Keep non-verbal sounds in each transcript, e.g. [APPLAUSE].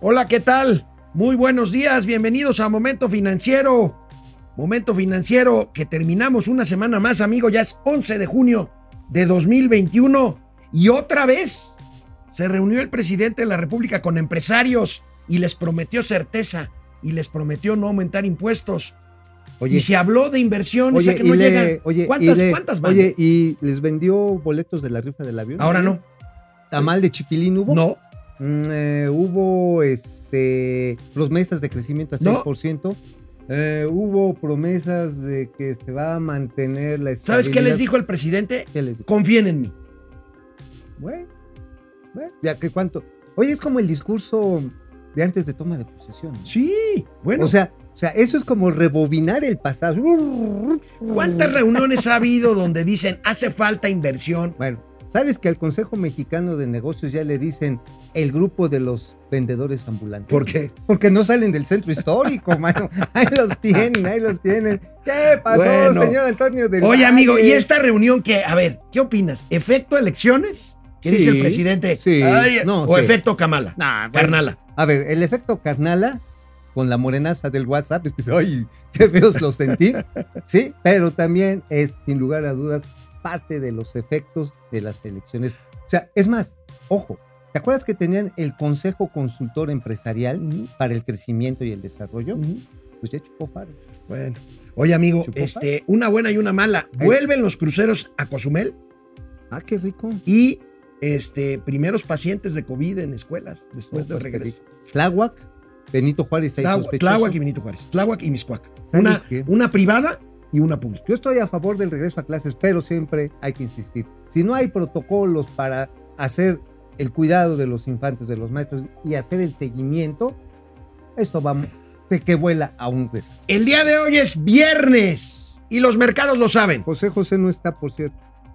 Hola, ¿qué tal? Muy buenos días, bienvenidos a Momento Financiero. Momento Financiero que terminamos una semana más, amigo, ya es 11 de junio de 2021 y otra vez se reunió el presidente de la República con empresarios y les prometió certeza y les prometió no aumentar impuestos. Oye, y se habló de inversión oye, que no y le- llegan. oye, ¿Cuántas, le- cuántas van? Oye, ¿y les vendió boletos de la rifa del avión? Ahora no. ¿Tamal de chipilín hubo? No. Mm, eh, hubo este, promesas de crecimiento al No. 6%. Eh, hubo promesas de que se va a mantener la ¿Sabes qué les estabilidad. dijo el presidente? ¿Qué les dijo? Confíen en mí. Bueno, bueno, ya que cuánto. Oye, es como el discurso de antes de toma de posesión. ¿no? Sí, bueno. O sea, o sea, eso es como rebobinar el pasado. ¿Cuántas reuniones ha habido donde dicen hace falta inversión? Bueno, ¿sabes que al Consejo Mexicano de Negocios ya le dicen el grupo de los vendedores ambulantes? ¿Por qué? Porque no salen del centro histórico, [LAUGHS] mano. Ahí los tienen, ahí los tienen. ¿Qué pasó, Bueno. señor Antonio del Oye, Valle? amigo, ¿y esta reunión qué? A ver, ¿qué opinas? ¿Efecto elecciones? ¿Qué Sí, dice el presidente? sí, Ay, no, ¿O sí. efecto Kamala? Nah, bueno, Carnala. A ver, el efecto carnala con la morenaza del WhatsApp, es que, ay, qué feos lo sentí. [LAUGHS] Sí, pero también es, sin lugar a dudas, parte de los efectos de las elecciones. O sea, es más, ojo, ¿te acuerdas que tenían el Consejo Consultor Empresarial para el crecimiento y el desarrollo? ujú. Pues ya chupó faro. Bueno. Oye, amigo, Chupó este, una buena y una mala. Vuelven los cruceros a Cozumel Ah, qué rico. y este, primeros pacientes de COVID en escuelas después No, del pues, regreso. Tláhuac, Benito Juárez, ahí Tláhuac, sospechoso. Tláhuac y Benito Juárez. Tláhuac y Miscuac. ¿Sabes Una, qué? una privada y una pública. Yo estoy a favor del regreso a clases, pero siempre hay que insistir. Si no hay protocolos para hacer el cuidado de los infantes, de los maestros y hacer el seguimiento, esto va de que vuela a un desastre. El día de hoy es viernes y los mercados lo saben. José José no está, por cierto.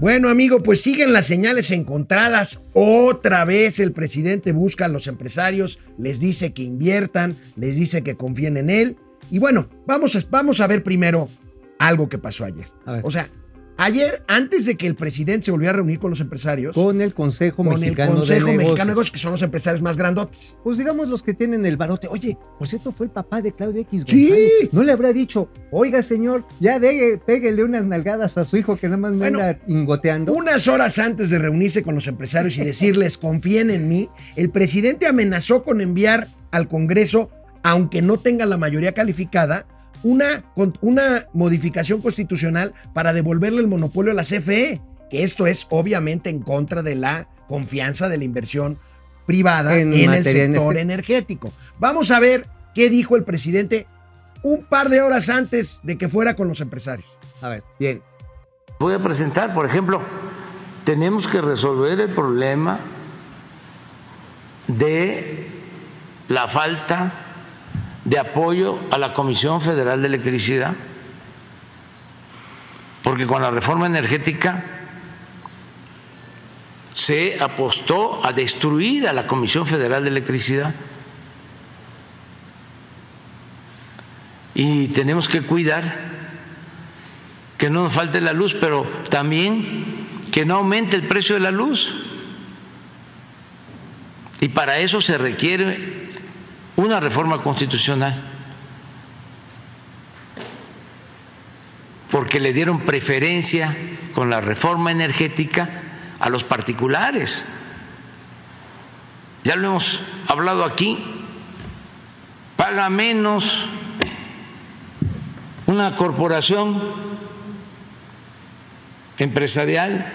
Bueno, amigo, pues siguen las señales encontradas. Otra vez el presidente busca a los empresarios, les dice que inviertan, les dice que confíen en él. Y bueno, vamos a, vamos a ver primero algo que pasó ayer. A ver. O sea, ayer, antes de que el presidente se volviera a reunir con los empresarios, Con el Consejo con el Mexicano Consejo de Negocios. Mexicano de Negocios, que son los empresarios más grandotes. Pues digamos los que tienen el barote. Oye, por cierto, fue el papá de Claudio X Sí. González. No le habrá dicho, oiga, señor, ya pégale unas nalgadas a su hijo que nada más me Bueno, anda ingoteando. Unas horas antes de reunirse con los empresarios y decirles [LAUGHS] confíen en mí, el presidente amenazó con enviar al Congreso, aunque no tenga la mayoría calificada, una, una modificación constitucional para devolverle el monopolio a la CFE, que esto es obviamente en contra de la confianza de la inversión privada En en, el sector energético. Vamos a ver qué dijo el presidente un par de horas antes de que fuera con los empresarios. A ver, bien. Voy a presentar, por ejemplo, tenemos que resolver el problema de la falta de apoyo a la Comisión Federal de Electricidad, porque con la reforma energética se apostó a destruir a la Comisión Federal de Electricidad. Y tenemos que cuidar que no nos falte la luz, pero también que no aumente el precio de la luz. Y para eso se requiere una reforma constitucional, porque le dieron preferencia con la reforma energética a los particulares. Ya lo hemos hablado aquí, paga menos una corporación empresarial,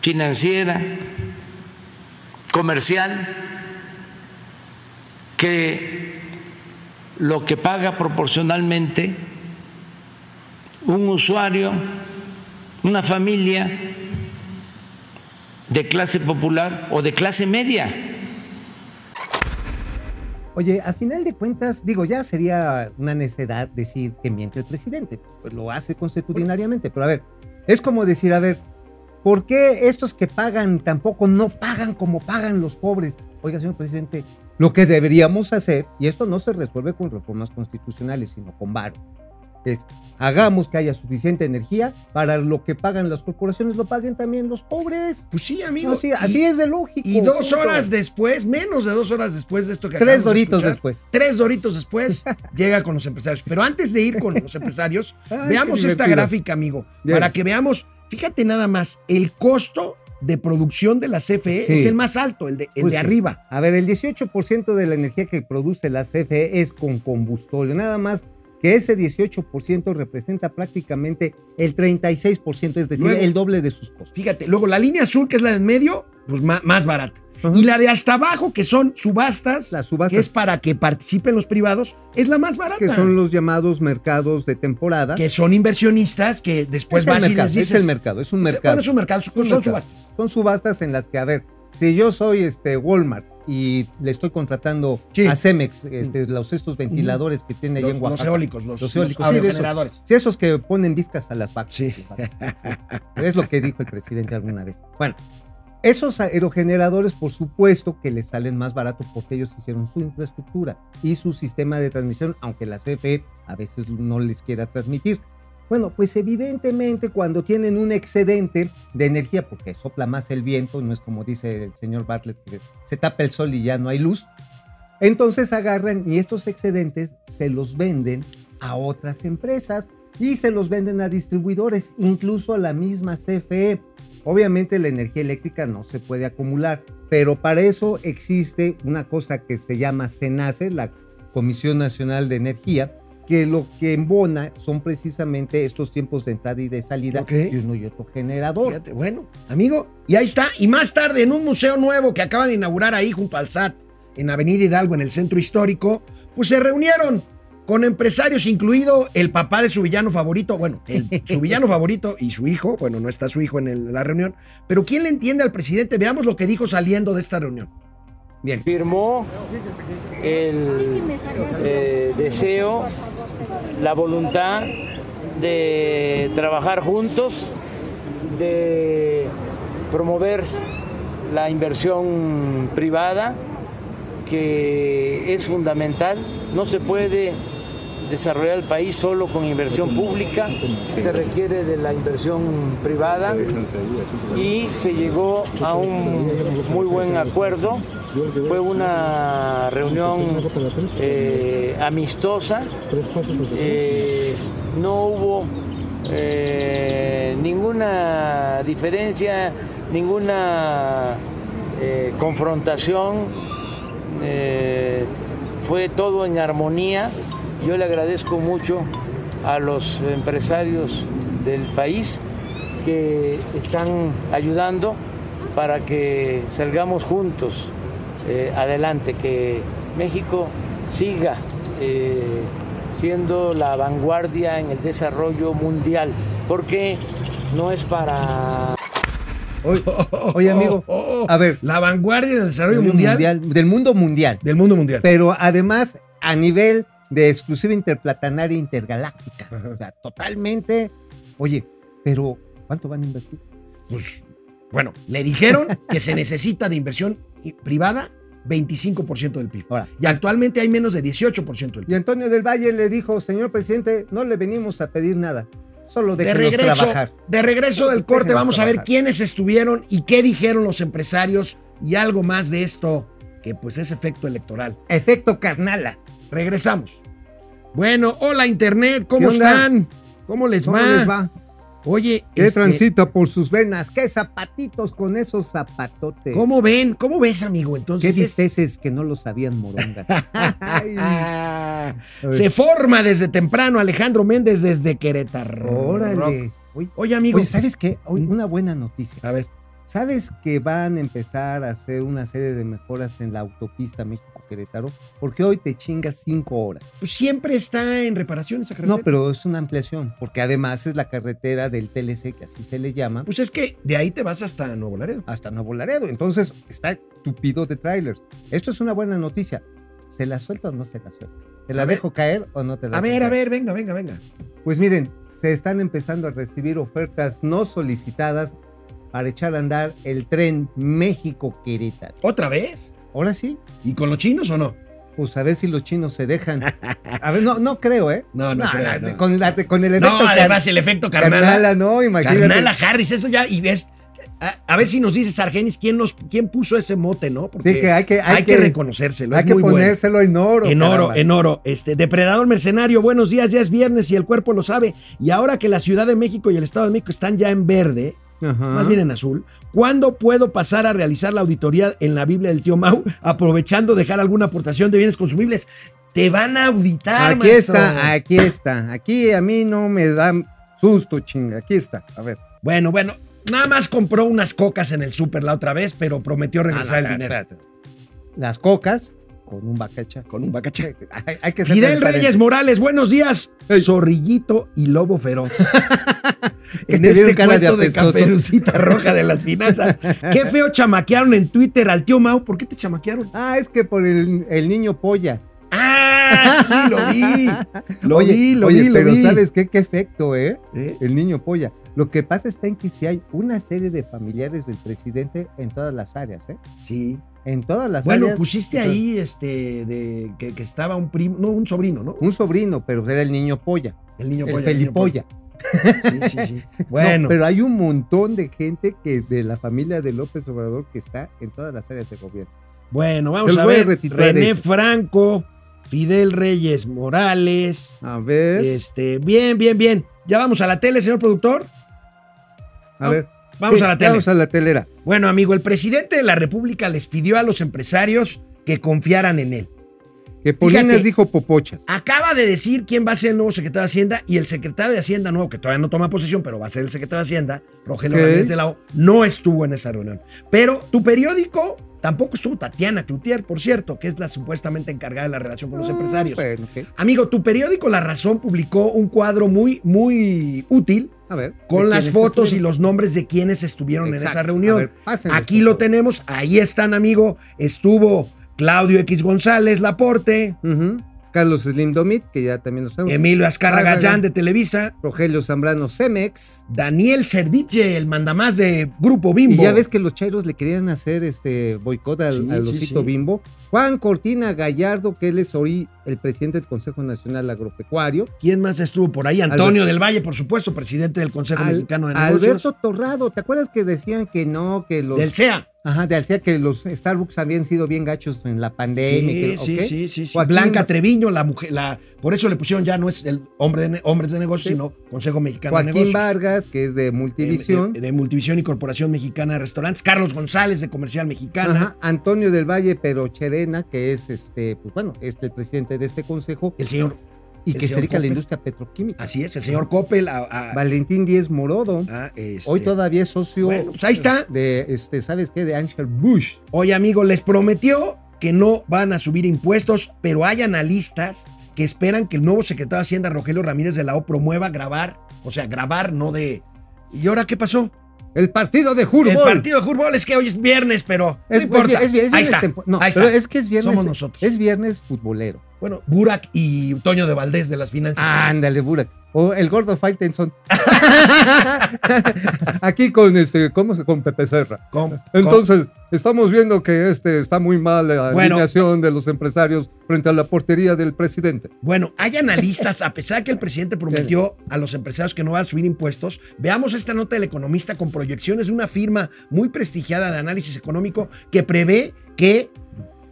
financiera, comercial, que lo que paga proporcionalmente un usuario, una familia de clase popular o de clase media. Oye, a final de cuentas, digo, ya sería una necedad decir que miente el presidente. Pues lo hace constitucionalmente. Pero a ver, Es como decir, a ver, ¿por qué estos que pagan tampoco no pagan como pagan los pobres? Oiga, señor presidente, lo que deberíamos hacer, y esto no se resuelve con reformas constitucionales, sino con varo, es hagamos que haya suficiente energía para lo que pagan las corporaciones, lo paguen también los pobres. Pues sí, amigo. No, sí, Y- así es de lógico. Y dos punto. horas después, menos de dos horas después de esto que Tres de doritos escuchar, después. Tres doritos después [LAUGHS] llega con los empresarios. Pero antes de ir con los [LAUGHS] empresarios, Ay, veamos esta gráfica, amigo, para que veamos, fíjate nada más, el costo de producción de la CFE Sí. es el más alto, el de, el Pues de sí. arriba. A ver, el 18% de la energía que produce la CFE es con combustible. Nada más que ese 18% representa prácticamente el 36%, es decir, Luego- el doble de sus costos. Fíjate, luego la línea azul, que es la del medio, pues ma- más, barata. Ajá. Y la de hasta abajo, que son subastas, Las que subastas, es para que participen los privados, es la más barata. que son los llamados mercados de temporada. que son inversionistas que después es, y mercado, les dices, es el mercado, es un Bueno, mercado. es un mercado, son, un son mercado. subastas. Son subastas en las que, a ver, si yo soy este Walmart y le estoy contratando Sí. a Cemex este, los estos ventiladores que tiene Los, en los Oaxaca. eólicos, los, Los eólicos, los sí, esos que ponen viscas a las vacas. Sí. [LAUGHS] Es lo que dijo el presidente alguna vez. Bueno, esos aerogeneradores, por supuesto que les salen más barato porque ellos hicieron su infraestructura y su sistema de transmisión, aunque la CFE a veces no les quiera transmitir. Bueno, pues evidentemente cuando tienen un excedente de energía, porque sopla más el viento, no es como dice el señor Bartlett, que se tapa el sol y ya no hay luz, entonces agarran y estos excedentes se los venden a otras empresas y se los venden a distribuidores, incluso a la misma CFE. Obviamente la energía eléctrica no se puede acumular, pero para eso existe una cosa que se llama CENACE, la Comisión Nacional de Energía, que lo que embona son precisamente estos tiempos de entrada y de salida Ok. de uno y otro generador. Fíjate, bueno, amigo, y ahí está. Y más tarde, en un museo nuevo que acaba de inaugurar ahí junto al SAT, en Avenida Hidalgo, en el centro histórico, pues se reunieron con empresarios, incluido el papá de su villano favorito, bueno, el- [LAUGHS] su villano favorito y su hijo, bueno, no está su hijo en el- la reunión, pero ¿quién le entiende al presidente? Veamos lo que dijo saliendo de esta reunión. Bien. firmó el eh, deseo, la voluntad de trabajar juntos, de promover la inversión privada, que es fundamental. No se puede desarrollar el país solo con inversión pública, se requiere de la inversión privada y se llegó a un muy buen acuerdo. Fue una reunión eh, amistosa, eh, no hubo eh, ninguna diferencia, ninguna confrontación, fue todo en armonía. Yo le agradezco mucho a los empresarios del país que están ayudando para que salgamos juntos eh, adelante, que México siga eh, siendo la vanguardia en el desarrollo mundial, porque no es para Oye, oye, amigo, [LAUGHS] Oh, oh, a ver, La vanguardia del desarrollo del mundial, del mundo mundial. del mundo mundial. pero además a nivel de exclusiva interplatanaria intergaláctica. Ajá. O sea, totalmente. Oye, pero ¿cuánto van a invertir? Pues, bueno, le dijeron que se [LAUGHS] necesita de inversión privada 25% del PIB. Ahora, Y actualmente hay menos de 18% del y PIB. Antonio del Valle le dijo, señor presidente, no le venimos a pedir nada, solo De regreso, trabajar. de regreso del corte, Déjenos vamos a ver quiénes estuvieron y qué dijeron los empresarios y algo más de esto, que pues es efecto electoral. Efecto carnala. Regresamos. Bueno, hola Internet, ¿cómo ¿Qué están? ¿Cómo les ¿Cómo va? les va? Oye, ¿Qué este, transita por sus venas? ¿Qué zapatitos con esos zapatotes? ¿cómo ven? ¿Cómo ves, amigo? ¿Qué Entonces, es- visteces que no lo sabían moronga? [LAUGHS] [LAUGHS] Se forma desde temprano Alejandro Méndez desde Querétaro. Órale. Oye, Oye, amigo. oye, ¿sabes qué? ¿Mm? una buena noticia. A ver. ¿Sabes que van a empezar a hacer una serie de mejoras en la autopista México-Querétaro? Porque hoy te chingas cinco horas. Pues siempre está en reparación esa carretera. No, pero es una ampliación, porque además es la carretera del TLC, que así se le llama, Pues es que de ahí te vas hasta Nuevo Laredo. hasta Nuevo Laredo. Entonces está tupido de trailers. Esto es una buena noticia. ¿Se la suelta o no se la suelta? ¿Te la A ver. dejo caer o no te la A ver, a ver, venga, venga, venga. Pues miren, se están empezando a recibir ofertas no solicitadas para echar a andar el tren México-Querétaro. ¿Otra vez? Ahora sí, ¿Y con los chinos o no? pues a ver si los chinos se dejan. A ver, no, no creo, ¿eh? No, no creo, no. Con, la- con el efecto No, además el efecto carnala. carnala, no, imagínate. Carnala Harris, eso ya, y ves. A, a ver si nos dices, Argenis, quién, nos, quién puso ese mote, ¿no? Porque Sí, que hay que- hay hay que que- reconocérselo. Hay es que muy bueno. ponérselo en oro. En oro, caramba. en oro. Este, depredador mercenario, buenos días, ya es viernes y el cuerpo lo sabe. Y ahora que la Ciudad de México y el Estado de México están ya en verde, Ajá. más bien en azul, ¿cuándo puedo pasar a realizar la auditoría en la Biblia del tío Mau, aprovechando dejar alguna aportación de bienes consumibles? Te van a auditar, Aquí maestro. está, aquí está. Aquí a mí no me da susto, chinga. Aquí está. A ver. Bueno, bueno, nada más compró unas cocas en el súper la otra vez, pero prometió regresar Ah, el dinero. Las cocas con un bacacha. Con un bacacha. [LAUGHS] Hay, hay que ser Fidel. Reyes Morales, buenos días. Zorrillito y lobo feroz. [LAUGHS] En te este cara de de. Caperucita Roja de las finanzas. Qué feo chamaquearon en Twitter al tío Mau. ¿Por qué te chamaquearon? Ah, es que por el, el niño polla. Ah, sí, lo vi. [LAUGHS] Lo oye, vi, lo oye, vi, lo pero vi. ¿sabes qué? Qué efecto, ¿eh? ¿Eh? El niño polla. Lo que pasa está en que si hay una serie de familiares del presidente en todas las áreas, ¿eh? Sí. En todas las Bueno, áreas. pusiste ahí este de que, que estaba un primo, no, un sobrino, ¿no? Un sobrino, pero era el niño polla. El niño el polla, Felipolla. niño polla. Sí, sí, sí. [LAUGHS] Bueno, No, pero hay un montón de gente que de la familia de López Obrador que está en todas las áreas de gobierno. bueno, vamos a ver. René eso. Franco, Fidel Reyes Morales. A ver, Este, bien, bien, bien. Ya vamos a la tele, señor productor. a ver. Vamos Sí, a la tele. Vamos a la telera. Bueno, amigo, el presidente de la República les pidió a los empresarios que confiaran en él. Que Polinas Fíjate. dijo popochas. Acaba de decir quién va a ser el nuevo secretario de Hacienda y el secretario de Hacienda nuevo, que todavía no toma posesión, pero va a ser el secretario de Hacienda, Rogelio Ok. Ramírez de la O, no estuvo en esa reunión. Pero tu periódico tampoco estuvo Tatiana Cloutier, por cierto, que es la supuestamente encargada de la relación con los empresarios. Bueno, ok. Amigo, tu periódico La Razón publicó un cuadro muy, muy útil A ver. con ¿de las fotos y los nombres de quienes estuvieron en esa reunión. Ver, Aquí lo tenemos, ahí están, amigo. Estuvo Claudio X González, Laporte, Ujú. Carlos Slim Domit, que ya también lo sabemos. Emilio ya. Gallán de Televisa, Rogelio Zambrano Cemex. Daniel Serviche, el mandamás de Grupo Bimbo. Y ya ves que los chairos le querían hacer este boicot al, Sí, al sí, osito sí. bimbo. Juan Cortina Gallardo, que él es hoy el presidente del Consejo Nacional Agropecuario. ¿Quién más estuvo por ahí? Antonio del Valle, por supuesto, presidente del Consejo Al- Mexicano de Negocios. Alberto Torrado, ¿te acuerdas que decían que no, que los... Del CEA. Ajá, de Alcea, que los Starbucks habían sido bien gachos en la pandemia. Sí, que- sí, sí, sí, sí. Joaquín- Blanca Treviño, la mujer, la, por eso le pusieron ya no es el hombre de hombres de negocios, Sí. sino Consejo Mexicano de Joaquín Negocios. Vargas, que es de Multivisión. De, de Multivisión y Corporación Mexicana de Restaurantes. Carlos González, de Comercial Mexicana. Ajá, Antonio del Valle Pero Cherena, que es este, pues bueno, este el presidente de este consejo El señor, y el que se dedica a la industria petroquímica. así es, el señor Coppel. a- a- Valentín Díez Morodo, a, este, hoy todavía es socio Bueno, pues ahí está. de este, ¿sabes qué? De Angel Bush. Oye, amigo, les prometió que no van a subir impuestos, pero hay analistas que esperan que el nuevo secretario de Hacienda, Rogelio Ramírez de la O, promueva grabar, o sea, grabar, no de... ¿Y ahora qué pasó? El partido de fútbol. El partido de fútbol es que hoy es viernes, pero no Es, importa. es, es- es ahí viernes está, tempo- No, ahí pero está. es que es viernes. Somos nosotros. Es viernes futbolero. Bueno, Burak y Toño de Valdés de las finanzas. Ándale, Burak. O el gordo Faitelson. [LAUGHS] Aquí con este, ¿cómo se con Pepe Serra? Con- con- Entonces, estamos viendo que este está muy mal la Bueno. alineación de los empresarios frente a la portería del presidente. Bueno, hay analistas, a pesar que el presidente prometió a los empresarios que no van a subir impuestos, veamos esta nota del economista con proyecciones de una firma muy prestigiada de análisis económico que prevé que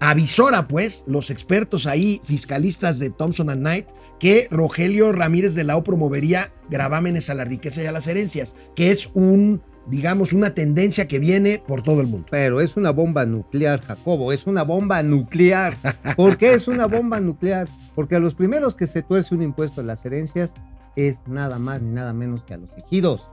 avisora, pues, los expertos ahí, fiscalistas de Thompson and Knight, que Rogelio Ramírez de la O promovería gravámenes a la riqueza y a las herencias, que es un, digamos, una tendencia que viene por todo el mundo. Pero es una bomba nuclear, Jacobo, es una bomba nuclear. ¿Por qué es una bomba nuclear? Porque a los primeros que se tuerce un impuesto a las herencias es nada más ni nada menos que a los ejidos.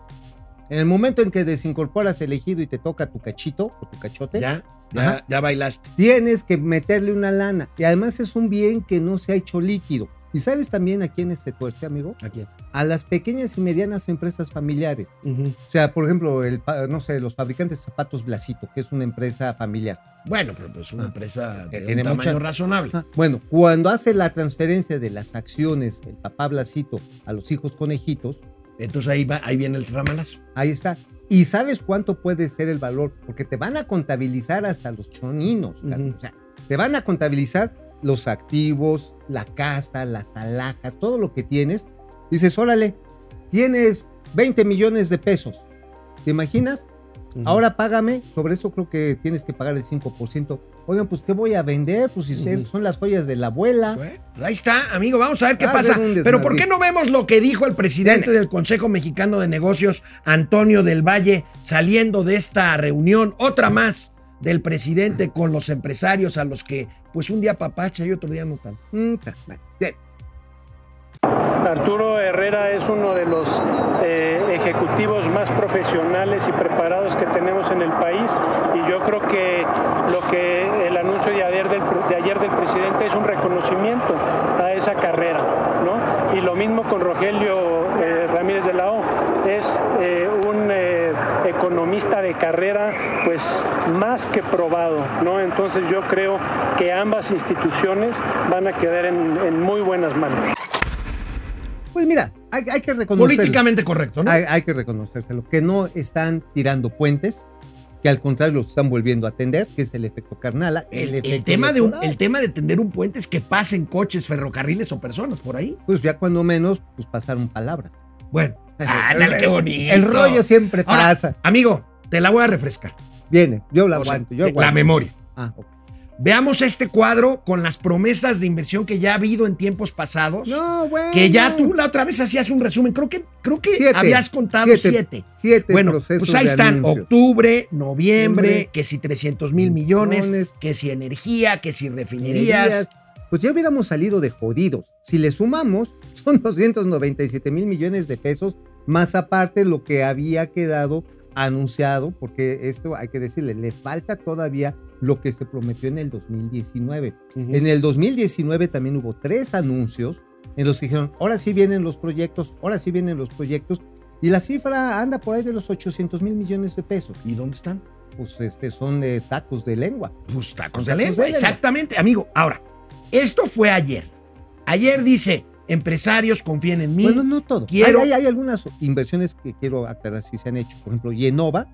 En el momento en que desincorporas el ejido y te toca tu cachito o tu cachote, ¿Ya? Ya, ya bailaste. tienes que meterle una lana. Y además es un bien que no se ha hecho líquido. ¿Y sabes también a quiénes se tuerce, amigo? ¿A quién? A las pequeñas y medianas empresas familiares. O sea, por ejemplo, el, no sé, los fabricantes de zapatos Blasito, que es una empresa familiar. Bueno, pero es una Ah, empresa que de tiene un tamaño mucha- razonable. Ah, Bueno, cuando hace la transferencia de las acciones el papá Blasito a los hijos conejitos, Entonces ahí, va, ahí viene el ramalazo. ahí está. ¿Y sabes cuánto puede ser el valor? Porque te van a contabilizar hasta los choninos. O sea, te van a contabilizar los activos, la casa, las alhajas, todo lo que tienes. Dices, órale, tienes 20 millones de pesos. ¿Te imaginas? Ahora págame, sobre eso creo que tienes que pagar el 5%. Oigan, pues ¿qué voy a vender? Pues si ustedes son las joyas de la abuela. Bueno, pues ahí está, amigo, vamos a ver qué Va pasa. Pero ¿por qué no vemos lo que dijo el presidente del Consejo Mexicano de Negocios, Antonio del Valle, saliendo de esta reunión? Otra más del presidente con los empresarios a los que, pues un día papacha y otro día no tanto. Mm, vale, bien. Arturo Herrera es uno de los eh, ejecutivos más profesionales y preparados que tenemos en el país y yo creo que lo que el anuncio de ayer del, de ayer del presidente es un reconocimiento a esa carrera, ¿no? Y lo mismo con Rogelio eh, Ramírez de la O, es eh, un economista de carrera pues más que probado, ¿no? Entonces yo creo que ambas instituciones van a quedar en muy buenas manos. Pues mira, hay, hay que reconocerlo. Políticamente correcto, ¿no? Hay, hay que reconocérselo. Que no están tirando puentes, que al contrario los están volviendo a atender, que es el efecto carnala. El, el efecto tema de un- el tema de tender un puente es que pasen coches, ferrocarriles o personas por ahí. Pues ya cuando menos, pues pasaron palabras. Bueno, el- qué bonito. El rollo siempre Ahora, pasa. Amigo, te la voy a refrescar. Viene, yo la O sea, aguanto, yo la aguanto. memoria. Ah, ok. Veamos este cuadro con las promesas de inversión que ya ha habido en tiempos pasados. No, bueno. Que ya tú la otra vez hacías un resumen. Creo que, creo que Siete. habías contado Siete. siete. Siete Bueno, pues ahí están. anuncios. Octubre, noviembre, que si 300 mil millones, Millones. que si energía, que si refinerías. Pues ya hubiéramos salido de jodidos. Si le sumamos, [LAUGHS] son 297 mil millones de pesos, más aparte lo que había quedado anunciado, porque esto hay que decirle, le falta todavía lo que se prometió en el 2019. Ujú. En el 2019 también hubo tres anuncios en los que dijeron, ahora sí vienen los proyectos, ahora sí vienen los proyectos, y la cifra anda por ahí de los 800 mil millones de pesos. ¿Y dónde están? Pues este, son de tacos de lengua. Pues tacos Tacos de de lengua. lengua. Exactamente, amigo. Ahora, esto fue ayer. Ayer dice, empresarios confíen en mí. Bueno, no todo. quiero- Hay, hay- hay algunas inversiones que quiero aclarar si se han hecho. Por ejemplo, Yenova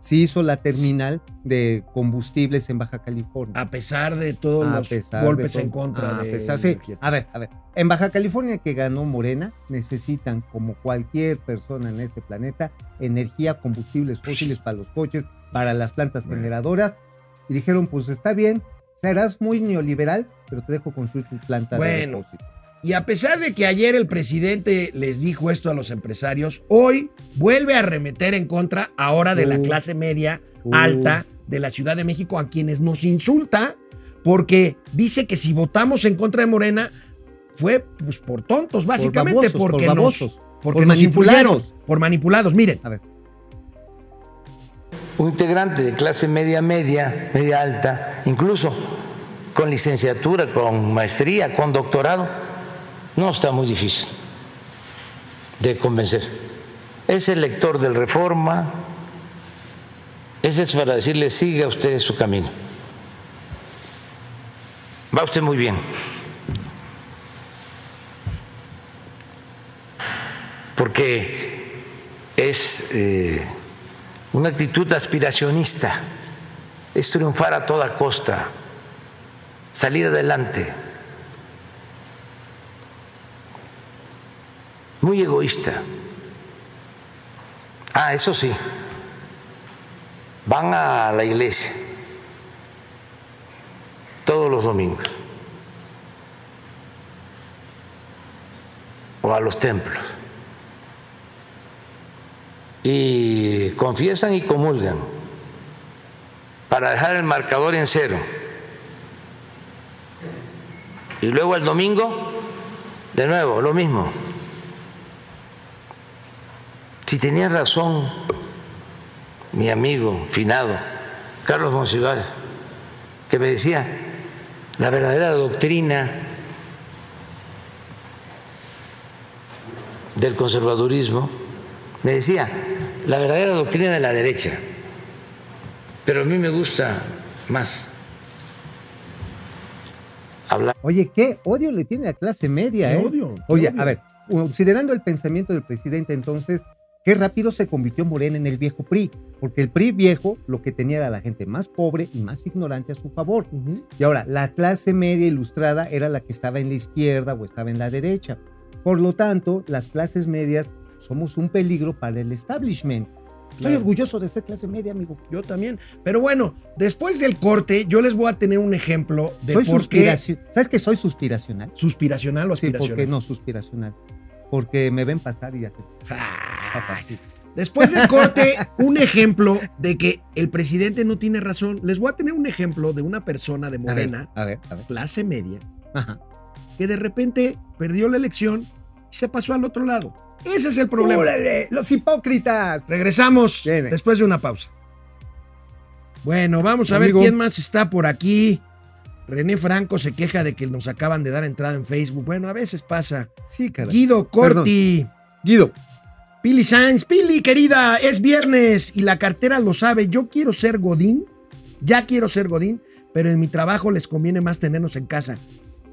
sí hizo la terminal de combustibles en Baja California. a pesar de todos A los de golpes todo. en contra A de pesar- sí. A ver, a ver. En Baja California que ganó Morena, necesitan, como cualquier persona en este planeta, energía, combustibles fósiles para los coches, para las plantas generadoras. Y dijeron, pues está bien, serás muy neoliberal, pero te dejo construir tu planta de Bueno. depósito. Y a pesar de que ayer el presidente les dijo esto a los empresarios, hoy vuelve a arremeter en contra ahora de la Uh. clase media Uh. alta de la Ciudad de México, a quienes nos insulta porque dice que si votamos en contra de Morena fue pues, por tontos, básicamente, babosos, por porque, nos, babosos, porque por nos influyeron, manipulados. por manipulados. Miren, A ver. un integrante de clase media, media, media alta, incluso con licenciatura, con maestría, con doctorado, no está muy difícil de convencer. Es el lector del Reforma, ese es para decirle, siga usted su camino. Va usted muy bien. Porque es eh, una actitud aspiracionista, es triunfar a toda costa, salir adelante. Muy egoísta. Ah, eso sí, van a la iglesia todos los domingos o a los templos y confiesan y comulgan para dejar el marcador en cero. Y luego el domingo, de nuevo, lo mismo. Si tenía razón mi amigo finado, Carlos Monsiváis, que me decía, la verdadera doctrina del conservadurismo me decía, la verdadera doctrina de la derecha, pero a mí me gusta más hablar. Oye, qué odio le tiene a la clase media, Qué ¿eh? odio, qué Oye, odio. a ver, considerando el pensamiento del presidente entonces, qué rápido se convirtió Morena en el viejo PRI, porque el PRI viejo lo que tenía era la gente más pobre y más ignorante a su favor. Y ahora, la clase media ilustrada era la que estaba en la izquierda o estaba en la derecha. Por lo tanto, las clases medias somos un peligro para el establishment. Estoy Claro. orgulloso de ser clase media, amigo. Yo también. Pero bueno, después del corte, yo les voy a tener un ejemplo de Soy por qué. ¿Sabes que soy suspiracional? suspiracional o Sí, aspiracional. porque no suspiracional. Porque me ven pasar y hacen. Ah, papá, sí. Después del corte, un ejemplo de que el presidente no tiene razón. Les voy a tener un ejemplo de una persona de A ver, Morena, a ver, a ver. clase media, Ajá. que de repente perdió la elección y se pasó al otro lado. Ese es el problema. ¡Órale! ¡Los hipócritas! Regresamos Viene. después de una pausa. Bueno, vamos a Amigo. ver quién más está por aquí. René Franco se queja de que nos acaban de dar entrada en Facebook. Bueno, a veces pasa. Sí, caray. Guido Corti. Guido. Pili Sainz, Pili, querida, es viernes y la cartera lo sabe. Yo quiero ser Godín, ya quiero ser Godín, pero en mi trabajo les conviene más tenernos en casa.